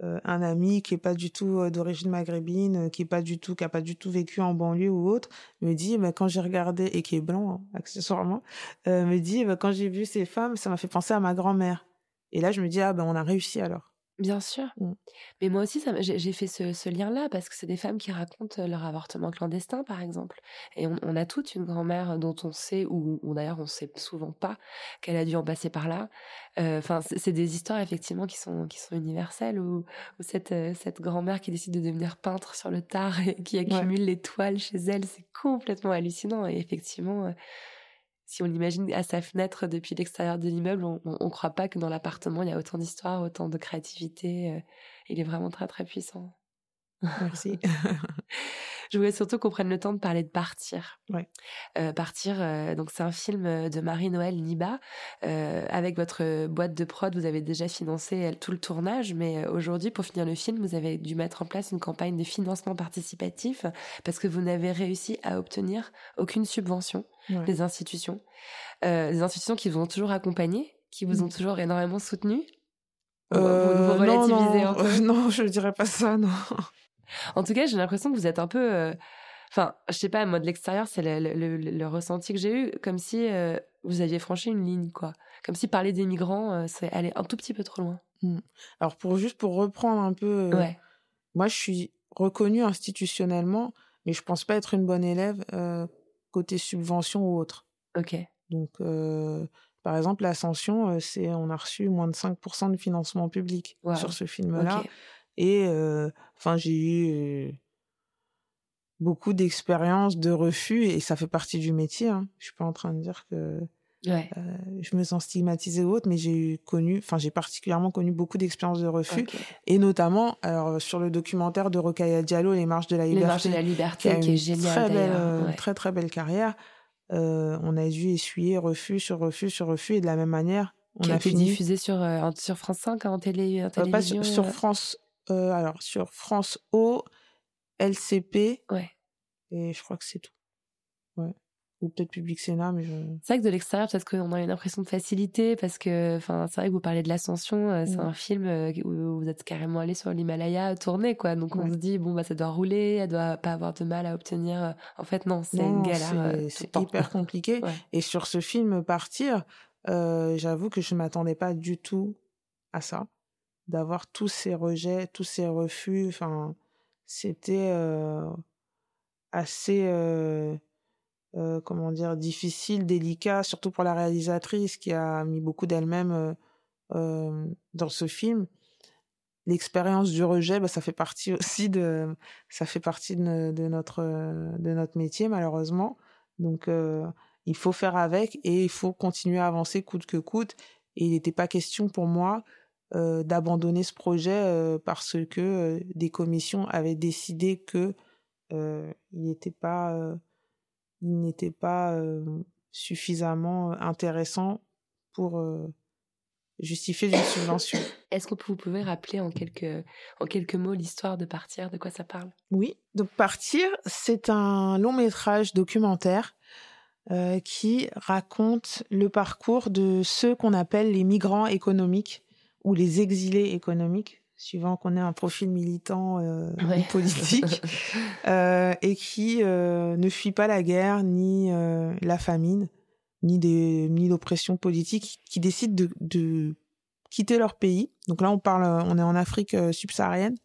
un ami qui est pas du tout euh, d'origine maghrébine, euh, qui est pas du tout, qui a pas du tout vécu en banlieue ou autre, me dit, bah, quand j'ai regardé et qui est blanc hein, accessoirement, euh, me dit, bah, quand j'ai vu ces femmes, ça m'a fait penser à ma grand-mère. Et là, je me dis, ah ben on a réussi alors. Bien sûr. Mm. Mais moi aussi, j'ai fait ce, ce lien-là parce que c'est des femmes qui racontent leur avortement clandestin, par exemple. Et on, on a toute une grand-mère dont on sait, ou, ou d'ailleurs on sait souvent pas, qu'elle a dû en passer par là. Enfin, c'est c'est des histoires effectivement qui sont qui sont universelles. Ou, cette grand-mère qui décide de devenir peintre sur le tard et qui accumule les toiles chez elle, c'est complètement hallucinant. Et effectivement. Si on l'imagine à sa fenêtre depuis l'extérieur de l'immeuble, on ne croit pas que dans l'appartement, il y a autant d'histoires, autant de créativité. euh, il est vraiment très, très puissant. Merci. Je voulais surtout qu'on prenne le temps de parler de Partir. Ouais. Euh, Partir, euh, donc c'est un film euh, de Marie-Noël Niba. Euh, avec votre boîte de prod, vous avez déjà financé elle, tout le tournage, mais aujourd'hui, pour finir le film, vous avez dû mettre en place une campagne de financement participatif parce que vous n'avez réussi à obtenir aucune subvention Ouais. des institutions. Des institutions qui vous ont toujours accompagné, qui vous ont toujours énormément soutenu. Vous- vous- Euh, non, relativisez non, un peu? non, je dirais pas ça, non. En tout cas, j'ai l'impression que vous êtes un peu. euh, Enfin, je sais pas, moi de l'extérieur, c'est le, le- le- le ressenti que j'ai eu, comme si euh, vous aviez franchi une ligne, quoi. Comme si parler des migrants, euh, c'est aller un tout petit peu trop loin. Alors pour juste pour reprendre un peu, Ouais. moi je suis reconnue institutionnellement, mais je pense pas être une bonne élève côté subvention ou autre. Ok. Donc par exemple l'ascension, c'est on a reçu moins de 5% de financement public Wow. sur ce film-là, Ok. Et euh, enfin j'ai eu beaucoup d'expériences de refus et ça fait partie du métier. Hein. Je suis pas en train de dire que Ouais. Euh, je me sens stigmatisée ou autre, mais j'ai eu connu, enfin j'ai particulièrement connu beaucoup d'expériences de refus, et notamment alors sur le documentaire de Rokhaya Diallo, Les Marches de la Les Liberté, marches de la qui liberté, a qui, une est génial très belle, euh, ouais. très très belle carrière. Euh, on a dû essuyer refus sur refus sur refus, et de la même manière, on qui a, a été fini diffusé sur, euh, sur France 5 en, télé, en euh, pas télévision. sur, sur euh, France, euh, alors sur France O, LCP, Ouais. et je crois que c'est tout. Ouais. Ou peut-être Public Sénat, mais je. C'est vrai que de l'extérieur, peut-être qu'on a une impression de facilité parce que, enfin, c'est vrai que vous parlez de l'ascension, euh, c'est un film euh, où vous êtes carrément allé sur l'Himalaya tourner, quoi. Donc on se dit, bon, bah, ça doit rouler, elle doit pas avoir de mal à obtenir. En fait, non, c'est une galère. c'est- hyper compliqué. Et sur ce film Partir, euh, j'avoue que je m'attendais pas du tout à ça, d'avoir tous ces rejets, tous ces refus. Enfin, c'était euh, assez, euh, euh, comment dire, difficile, délicat, surtout pour la réalisatrice qui a mis beaucoup d'elle-même dans ce film. L'expérience du rejet, bah, ça fait partie aussi de, ça fait partie de, notre, de notre métier malheureusement. Donc, il faut faire avec et il faut continuer à avancer coûte que coûte. Et il n'était pas question pour moi d'abandonner ce projet euh, parce que euh, des commissions avaient décidé que euh, il n'était pas, euh, il n'était pas euh, suffisamment intéressant pour euh, justifier d'une subvention. Est-ce que vous pouvez rappeler en quelques, en quelques mots l'histoire de Partir, de quoi ça parle? Oui, donc Partir, c'est un long métrage documentaire euh, qui raconte le parcours de ceux qu'on appelle les migrants économiques ou les exilés économiques, suivant qu'on ait un profil militant euh, Ouais. politique, euh, et qui euh, ne fuient pas la guerre ni euh, la famine, ni des ni l'oppression politique, qui décident de, de quitter leur pays. Donc là, on parle, on est en Afrique euh, subsaharienne,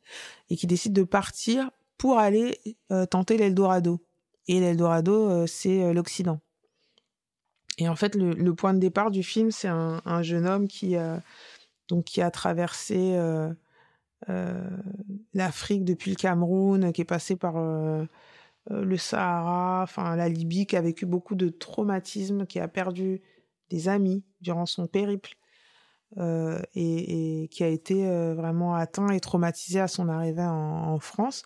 et qui décident de partir pour aller euh, tenter l'Eldorado. Et l'Eldorado, euh, c'est l'Occident. Et en fait, le, le point de départ du film, c'est un, un jeune homme qui, euh, donc, qui a traversé euh, euh, l'Afrique depuis le Cameroun, qui est passé par euh, le Sahara, enfin la Libye, qui a vécu beaucoup de traumatismes, qui a perdu des amis durant son périple. et, qui a été vraiment atteint et traumatisé à son arrivée en, France.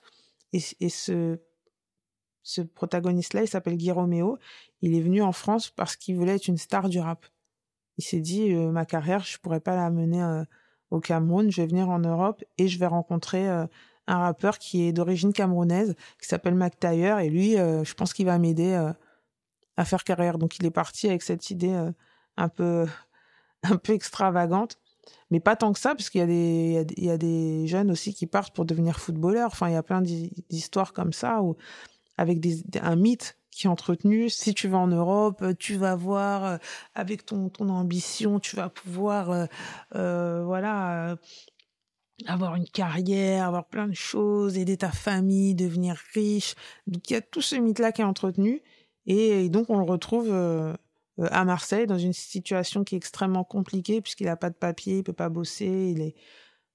Et, ce, ce protagoniste-là, il s'appelle Guy Roméo. Il est venu en France parce qu'il voulait être une star du rap. Il s'est dit, euh, ma carrière, je pourrais pas la mener euh, au Cameroun, je vais venir en Europe et je vais rencontrer euh, un rappeur qui est d'origine camerounaise, qui s'appelle Mac Taylor, et lui, je pense qu'il va m'aider à faire carrière. Donc il est parti avec cette idée un peu un peu extravagante, mais pas tant que ça, parce qu'il y a des il y a des- jeunes aussi qui partent pour devenir footballeurs. Enfin, il y a plein d'hi- d'histoires comme ça où avec un mythe qui est entretenu. Si tu vas en Europe, tu vas voir euh, avec ton ton ambition, tu vas pouvoir euh, euh, voilà euh, avoir une carrière, avoir plein de choses, aider ta famille, devenir riche. Donc il y a tout ce mythe-là qui est entretenu et, et donc on le retrouve euh, euh, à Marseille dans une situation qui est extrêmement compliquée puisqu'il n'a pas de papier, il peut pas bosser, il est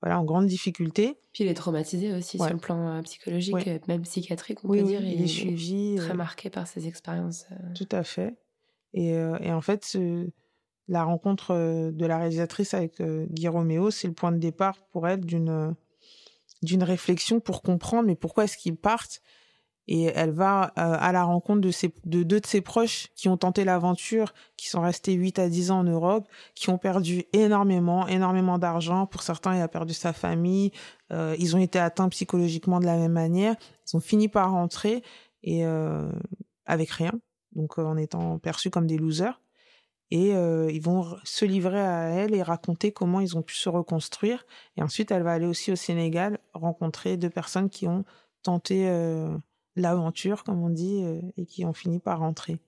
voilà en grande difficulté. Puis il est traumatisé aussi Ouais. sur le plan euh, psychologique, Ouais. euh, même psychiatrique, on Oui, peut oui, dire. il est suivi, très euh, marqué par ses expériences. Tout à fait. Et, et en fait, ce- la rencontre de la réalisatrice avec Guy Roméo, c'est le point de départ pour elle d'une d'une réflexion pour comprendre mais pourquoi est-ce qu'ils partent. Et elle va euh, à la rencontre de, ses, de deux de ses proches qui ont tenté l'aventure, qui sont restés 8 à 10 ans en Europe, qui ont perdu énormément, énormément d'argent. Pour certains, il a perdu sa famille. Euh, ils ont été atteints psychologiquement de la même manière. Ils ont fini par rentrer et euh, avec rien donc euh, en étant perçus comme des losers. Et euh, ils vont se livrer à elle et raconter comment ils ont pu se reconstruire. Et ensuite, elle va aller aussi au Sénégal rencontrer deux personnes qui ont tenté euh, l'aventure, comme on dit, euh, et qui ont fini par rentrer.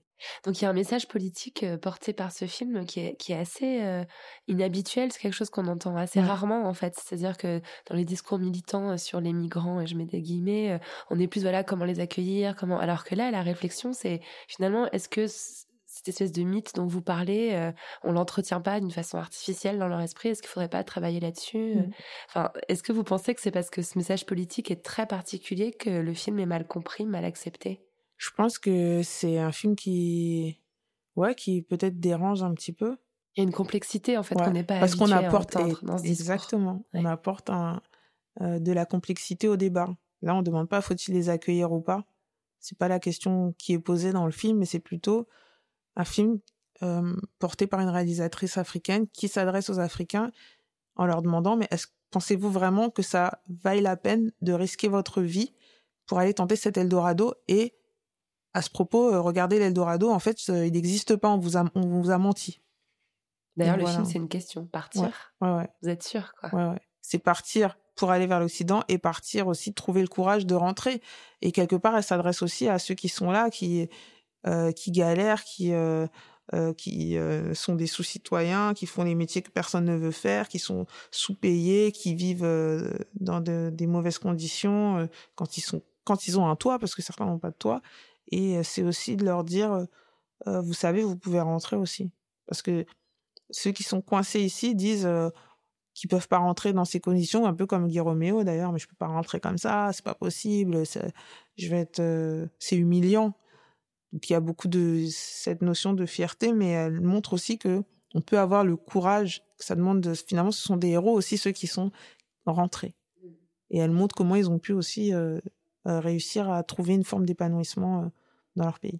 Donc il y a un message politique euh, porté par ce film qui est, qui est assez euh, inhabituel, c'est quelque chose qu'on entend assez Ouais. rarement en fait. C'est-à-dire que dans les discours militants sur les migrants, et je mets des guillemets, on est plus voilà comment les accueillir, comment. Alors que là, la réflexion, c'est finalement est-ce que cette espèce de mythe dont vous parlez, euh, on l'entretient pas d'une façon artificielle dans leur esprit Est-ce qu'il faudrait pas travailler là-dessus Mhm. Enfin, est-ce que vous pensez que c'est parce que ce message politique est très particulier que le film est mal compris, mal accepté? Je pense que c'est un film qui ouais, qui peut-être dérange un petit peu. Il y a une complexité en fait Ouais, qu'on n'est pas parce qu'on à apporte entendre dans ce exactement, on apporte un, euh, de la complexité au débat. Là, on demande pas faut-il les accueillir ou pas. C'est pas la question qui est posée dans le film, mais c'est plutôt un film euh, porté par une réalisatrice africaine qui s'adresse aux Africains en leur demandant mais est-ce pensez-vous vraiment que ça vaille la peine de risquer votre vie pour aller tenter cet Eldorado? Et à ce propos, euh, regardez l'Eldorado, en fait, euh, il n'existe pas, on vous a, on vous a menti. D'ailleurs, le film c'est une question. Partir. Ouais, ouais. Vous êtes sûr quoi Ouais, ouais. C'est partir pour aller vers l'Occident et partir aussi trouver le courage de rentrer. Et quelque part, elle s'adresse aussi à ceux qui sont là, qui qui galèrent, qui euh, euh, qui euh, sont des sous-citoyens, qui font les métiers que personne ne veut faire, qui sont sous-payés, qui vivent euh, dans de- des mauvaises conditions euh, quand ils sont quand ils ont un toit, parce que certains n'ont pas de toit. Et euh, c'est aussi de leur dire, euh, euh, vous savez, vous pouvez rentrer aussi, parce que ceux qui sont coincés ici disent euh, qu'ils peuvent pas rentrer dans ces conditions, un peu comme Guy Roméo d'ailleurs, mais je peux pas rentrer comme ça, c'est pas possible, je vais être, euh, c'est humiliant. Il y a beaucoup de cette notion de fierté, mais elle montre aussi que on peut avoir le courage que ça demande. De, finalement, ce sont des héros aussi ceux qui sont rentrés, et elle montre comment ils ont pu aussi euh, euh, réussir à trouver une forme d'épanouissement euh, dans leur pays.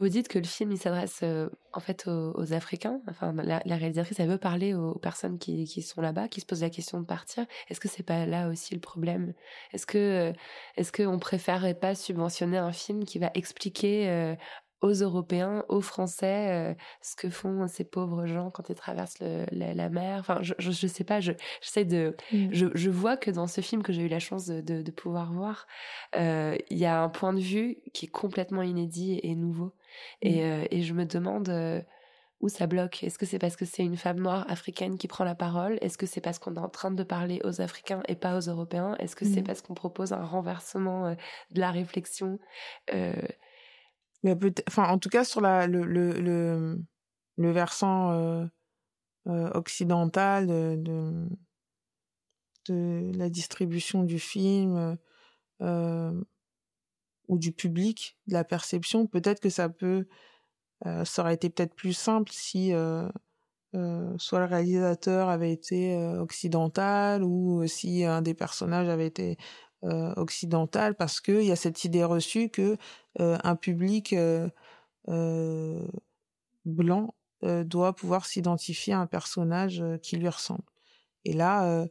Vous dites que le film il s'adresse euh, en fait aux, Africains. Enfin, la, réalisatrice veut parler aux, personnes qui, qui sont là-bas, qui se posent la question de partir. Est-ce que c'est pas là aussi le problème? Est-ce que euh, est-ce qu'on préférerait pas subventionner un film qui va expliquer euh, aux Européens, aux Français, euh, ce que font ces pauvres gens quand ils traversent le- la, la mer Enfin, je, je, je sais pas. Je j'essaie de je, je vois que dans ce film que j'ai eu la chance de, de, de pouvoir voir, euh, il y a un point de vue qui est complètement inédit et nouveau. Et, euh, et je me demande où ça bloque. Est-ce que c'est parce que c'est une femme noire africaine qui prend la parole? Est-ce que c'est parce qu'on est en train de parler aux Africains et pas aux Européens? Est-ce que c'est Mm. parce qu'on propose un renversement de la réflexion? Euh, Mais enfin, en tout cas, sur la, le, le, le, versant euh, euh, occidental de, de, la distribution du film euh, ou du public, de la perception, peut-être que ça peut, ça aurait été peut-être plus simple si soit le réalisateur avait été occidental ou si un des personnages avait été euh, occidental, parce qu'il y a cette idée reçue que euh, un public euh, blanc doit pouvoir s'identifier à un personnage qui lui ressemble. Et là,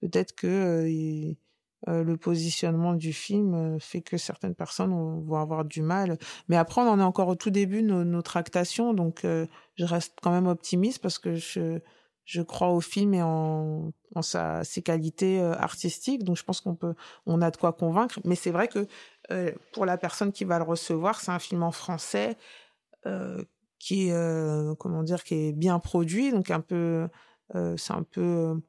peut-être que le positionnement du film fait que certaines personnes vont avoir du mal. Mais après, on en est encore au tout début de nos, tractations, donc je reste quand même optimiste parce que je, je crois au film et en, en sa, ses qualités euh, artistiques. Donc je pense qu'on peut, on a de quoi convaincre. Mais c'est vrai que euh, pour la personne qui va le recevoir, c'est un film en français euh, qui est, euh, comment dire, qui est bien produit, donc un peu, euh, c'est un peu,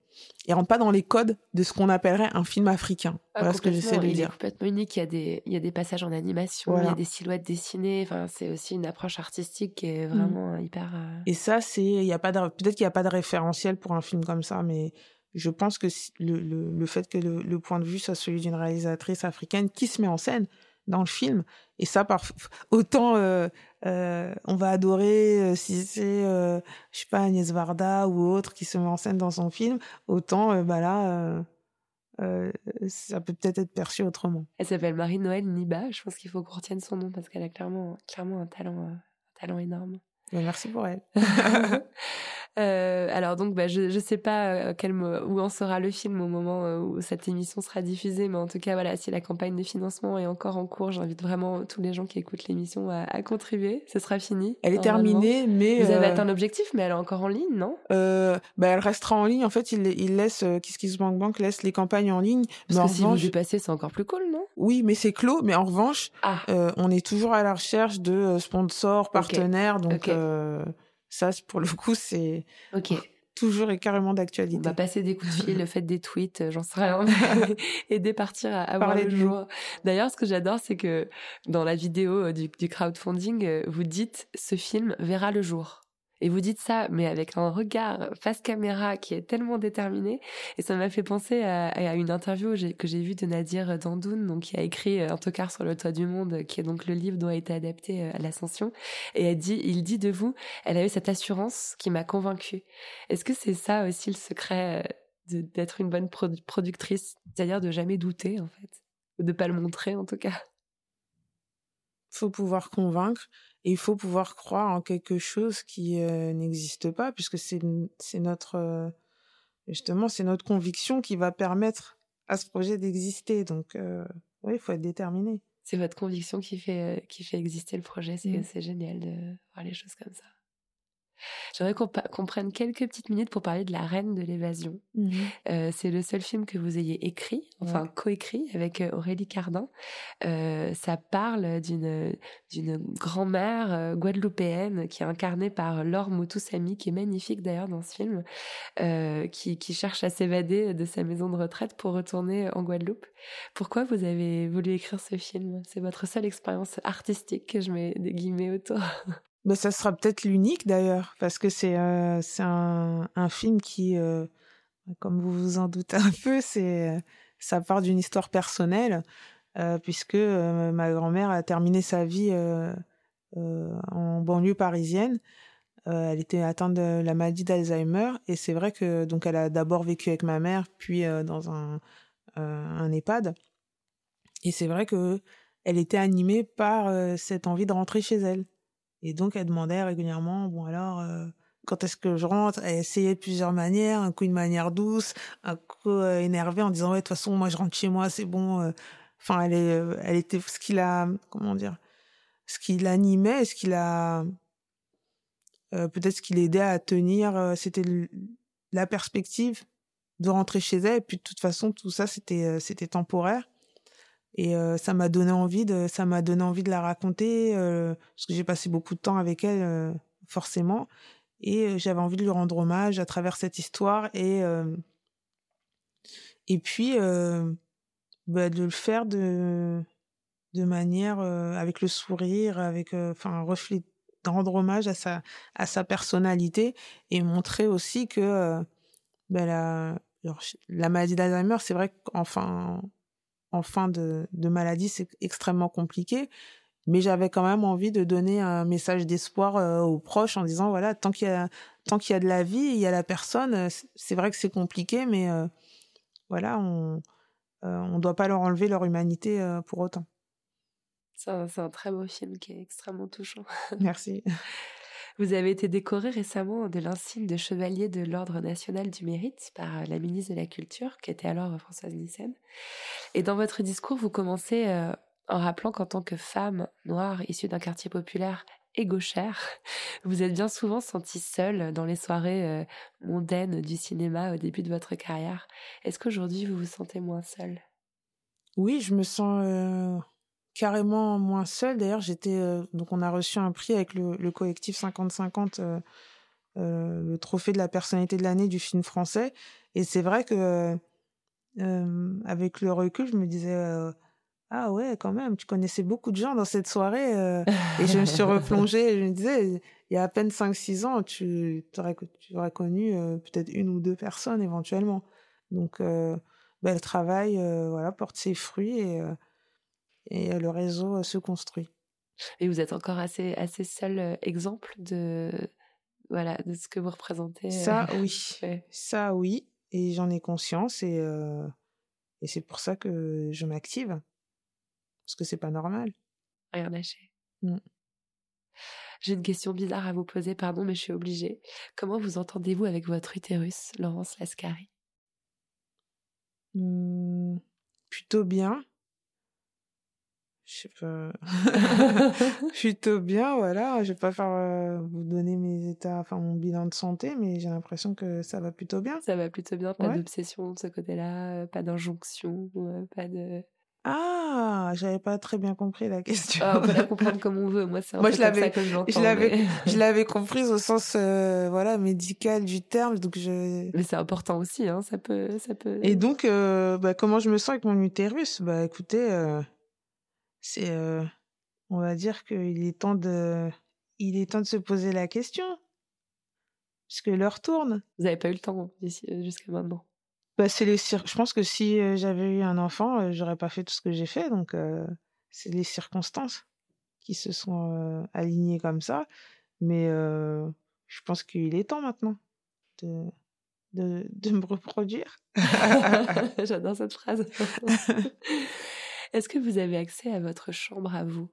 il rentre pas dans les codes de ce qu'on appellerait un film africain. ah, voilà ce que j'essaie de il est dire. complètement unique. Il y a des, il y a des passages en animation, il y a des silhouettes dessinées. Enfin, c'est aussi une approche artistique qui est vraiment euh, hyper. euh, Et ça, c'est, il y a pas de, peut-être qu'il n'y a pas de référentiel pour un film comme ça, mais je pense que le, le, le fait que le, le point de vue soit celui d'une réalisatrice africaine qui se met en scène dans le film, et ça, par, autant euh, euh, on va adorer euh, si c'est, je sais pas, Agnès Varda ou autre qui se met en scène dans son film, autant bah là, ça peut peut-être être perçu autrement. Elle s'appelle Marie-Noël Niba. Je pense qu'il faut qu'on retienne son nom parce qu'elle a clairement, clairement un talent, un talent énorme. Mais merci pour elle. Euh, alors donc, bah, je je sais pas euh, quel où en sera le film au moment euh, où cette émission sera diffusée, mais en tout cas voilà, si la campagne de financement est encore en cours, j'invite vraiment tous les gens qui écoutent l'émission à, à contribuer. Ce sera fini. Elle est terminée, mais Vous avez euh, atteint l'objectif, mais elle est encore en ligne, non? Euh, bah, elle restera en ligne. En fait, il, il laisse, Kiss Kiss Bank Bank laisse les campagnes en ligne. Parce mais en si revanche, vous dépassez, c'est encore plus cool, non? Oui, mais c'est clos. Mais en revanche, Ah, euh, on est toujours à la recherche de sponsors, partenaires. Donc. Ça, pour le coup, c'est ok. toujours et carrément On d'actualité. va passer des coups de fil, faites des tweets, euh, j'en sais rien, aider partir à, à voir Parler le jour. D'ailleurs, ce que j'adore, c'est que dans la vidéo euh, du, du crowdfunding, euh, vous dites ce film verra le jour. Et vous dites ça, mais avec un regard face caméra qui est tellement déterminé. Et ça m'a fait penser à, une interview que j'ai vue de Nadir Dandoun, donc qui a écrit Un tocard sur le toit du monde, qui est donc le livre dont a été adapté à l'Ascension. Et dit, il dit de vous, elle a eu cette assurance qui m'a convaincue. Est-ce que c'est ça aussi le secret d'être une bonne productrice, c'est-à-dire de jamais douter en fait, ou de pas le montrer en tout cas? Faut pouvoir convaincre et il faut pouvoir croire en quelque chose qui euh, n'existe pas puisque c'est c'est notre euh, justement c'est notre conviction qui va permettre à ce projet d'exister. Donc euh, oui il faut être déterminé. C'est votre conviction qui fait qui fait exister le projet. C'est mmh. c'est génial de voir les choses comme ça J'aimerais qu'on prenne quelques petites minutes pour parler de La Reine de l'évasion. Mmh euh, c'est le seul film que vous ayez écrit, enfin coécrit avec euh, Aurélie Cardin. Euh, ça parle d'une d'une grand-mère guadeloupéenne qui est incarnée par Laure Moutoussamy, qui est magnifique d'ailleurs dans ce film, qui, qui cherche à s'évader de sa maison de retraite pour retourner en Guadeloupe. Pourquoi vous avez voulu écrire ce film? C'est votre seule expérience artistique que je mets des guillemets autour. Ben, ça sera peut-être l'unique d'ailleurs, parce que c'est euh, un, un, film qui, euh, comme vous vous en doutez un peu, c'est ça part d'une histoire personnelle, euh, puisque euh, ma grand-mère a terminé sa vie euh, en banlieue parisienne. elle était atteinte de la maladie d'Alzheimer, et c'est vrai que donc elle a d'abord vécu avec ma mère, puis dans un, un EHPAD. Et c'est vrai que elle était animée par cette envie de rentrer chez elle. Et donc, elle demandait régulièrement, bon alors, euh, quand est-ce que je rentre? Elle essayait de plusieurs manières, un coup une manière douce, un coup euh, énervée en disant, ouais, de toute façon, moi, je rentre chez moi, c'est bon. Euh. Enfin, elle, est, elle était ce qui l'a, comment dire, ce qui l'animait, ce qui l'a, peut-être ce qui l'aidait à tenir, c'était la perspective de rentrer chez elle. Et puis, de toute façon, tout ça, c'était, c'était temporaire. Et euh, ça m'a donné envie de, ça m'a donné envie de la raconter euh, parce que j'ai passé beaucoup de temps avec elle, euh, forcément. Et j'avais envie de lui rendre hommage à travers cette histoire et et puis bah, de le faire de de manière avec le sourire, avec enfin reflet, de rendre hommage à sa à sa personnalité et montrer aussi que bah, la la maladie d'Alzheimer, c'est vrai qu'enfin en fin de, maladie, c'est extrêmement compliqué. Mais j'avais quand même envie de donner un message d'espoir euh, aux proches en disant voilà tant qu'il y a tant qu'il y a de la vie, il y a la personne. Euh, c'est vrai que c'est compliqué, mais euh, voilà, on on doit pas leur enlever leur humanité pour autant. C'est un, très beau film qui est extrêmement touchant. Merci. Vous avez été décoré récemment de l'insigne de chevalier de l'Ordre national du mérite par euh, la ministre de la Culture, qui était alors Françoise Nissen. Et dans votre discours, vous commencez euh, en rappelant qu'en tant que femme noire issue d'un quartier populaire et gauchère, vous êtes bien souvent sentie seule dans les soirées euh, mondaines du cinéma au début de votre carrière. Est-ce qu'aujourd'hui vous vous sentez moins seule? Oui, je me sens carrément moins seule. D'ailleurs, j'étais euh, donc on a reçu un prix avec le, le collectif 50-50, euh, euh, le trophée de la personnalité de l'année du film français. Et c'est vrai que avec le recul, je me disais ah ouais quand même, tu connaissais beaucoup de gens dans cette soirée. et je me suis replongée. Et je me disais il y a à peine 5-6 ans, tu aurais, tu aurais connu peut-être une ou deux personnes éventuellement. Donc le travail voilà porte ses fruits et et le réseau se construit. Et vous êtes encore assez assez seul exemple de voilà de ce que vous représentez. Ça oui, ça oui, et j'en ai conscience et et c'est pour ça que je m'active parce que c'est pas normal. Rien lâcher. Mmh. J'ai une question bizarre à vous poser, pardon, mais je suis obligée. Comment vous entendez-vous avec votre utérus, Laurence Lascari? Mmh, Plutôt bien je sais pas plutôt bien voilà je vais pas faire euh, vous donner mes états enfin mon bilan de santé mais j'ai l'impression que ça va plutôt bien ça va plutôt bien pas d'obsession de ce côté-là euh, pas d'injonction euh, pas de ah, j'avais pas très bien compris la question. Ah, on peut la comprendre comme on veut. Moi, c'est Moi, je l'avais. Je l'avais, je l'avais comprise au sens, voilà, médical du terme. Donc je. Mais c'est important aussi, hein. Ça peut, ça peut. Et donc, bah, comment je me sens avec mon utérus? Bah, écoutez, c'est, on va dire qu'il est temps de, il est temps de se poser la question. Puisque l'heure tourne. Vous n'avez pas eu le temps jusqu'à maintenant? Bah, c'est les cir... Je pense que si j'avais eu un enfant, j'aurais pas fait tout ce que j'ai fait. Donc, c'est les circonstances qui se sont alignées comme ça. Mais je pense qu'il est temps maintenant de, de, de me reproduire. J'adore cette phrase. Est-ce que vous avez accès à votre chambre à vous?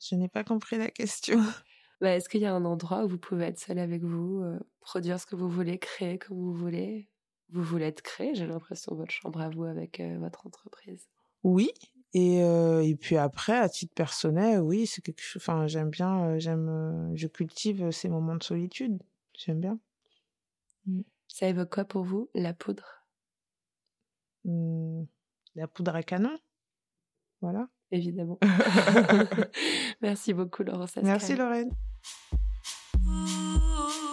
Je n'ai pas compris la question. Bah, Est-ce qu'il y a un endroit où vous pouvez être seul avec vous, produire ce que vous voulez, créer comme vous voulez? Vous voulez être créé, j'ai l'impression, votre chambre à vous avec votre entreprise. Oui, et, et puis après, à titre personnel, oui, c'est quelque chose. Enfin, j'aime bien, j'aime, je cultive ces moments de solitude. J'aime bien. Mmh. Ça évoque quoi pour vous, la poudre? Mmh, La poudre à canon. Voilà. Évidemment. Merci beaucoup, Laurence Lascari. Merci, Lorraine.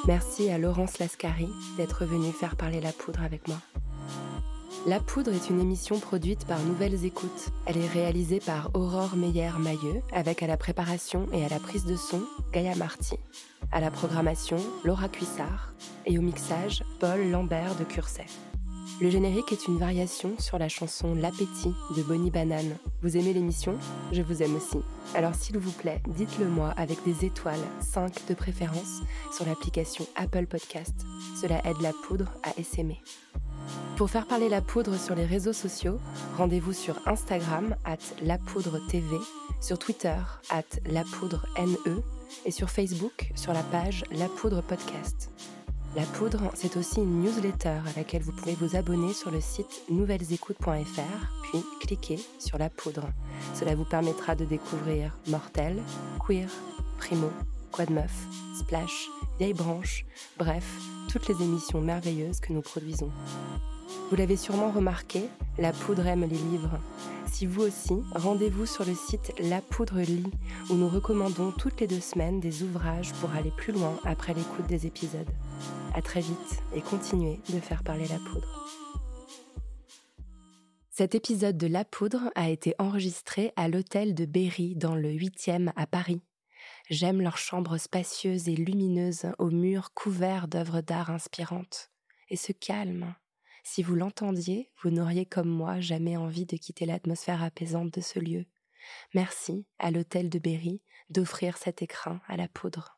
Merci à Laurence Lascari d'être venue faire parler la poudre avec moi. La Poudre est une émission produite par Nouvelles Écoutes. Elle est réalisée par Aurore Meyer-Mailleux, avec à la préparation et à la prise de son Gaïa Marty. À la programmation, Laura Cuissard. Et au mixage, Paul Lambert de Curset. Le générique est une variation sur la chanson L'appétit de Bonnie Banane. Vous aimez l'émission? Je vous aime aussi. Alors s'il vous plaît, dites-le moi avec des étoiles, 5 de préférence, sur l'application Apple Podcast. Cela aide la poudre à essaimer. Pour faire parler la poudre sur les réseaux sociaux, rendez-vous sur Instagram at lapoudre.tv, sur Twitter at lapoudre.ne et sur Facebook sur la page La Poudre Podcast. La Poudre, c'est aussi une newsletter à laquelle vous pouvez vous abonner sur le site nouvellesécoutes.fr, puis cliquer sur La Poudre. Cela vous permettra de découvrir Mortel, Queer, Primo, Quad Meuf, Splash, Vieille Branche, bref, toutes les émissions merveilleuses que nous produisons. Vous l'avez sûrement remarqué, La Poudre aime les livres. Si vous aussi, rendez-vous sur le site La Poudre Lit, où nous recommandons toutes les deux semaines des ouvrages pour aller plus loin après l'écoute des épisodes. À très vite et continuez de faire parler la poudre. Cet épisode de La Poudre a été enregistré à l'hôtel de Berry dans le 8e à Paris. J'aime leurs chambres spacieuses et lumineuses aux murs couverts d'œuvres d'art inspirantes. Et ce calme. Si vous l'entendiez, vous n'auriez comme moi jamais envie de quitter l'atmosphère apaisante de ce lieu. Merci à l'hôtel de Berry d'offrir cet écrin à la poudre.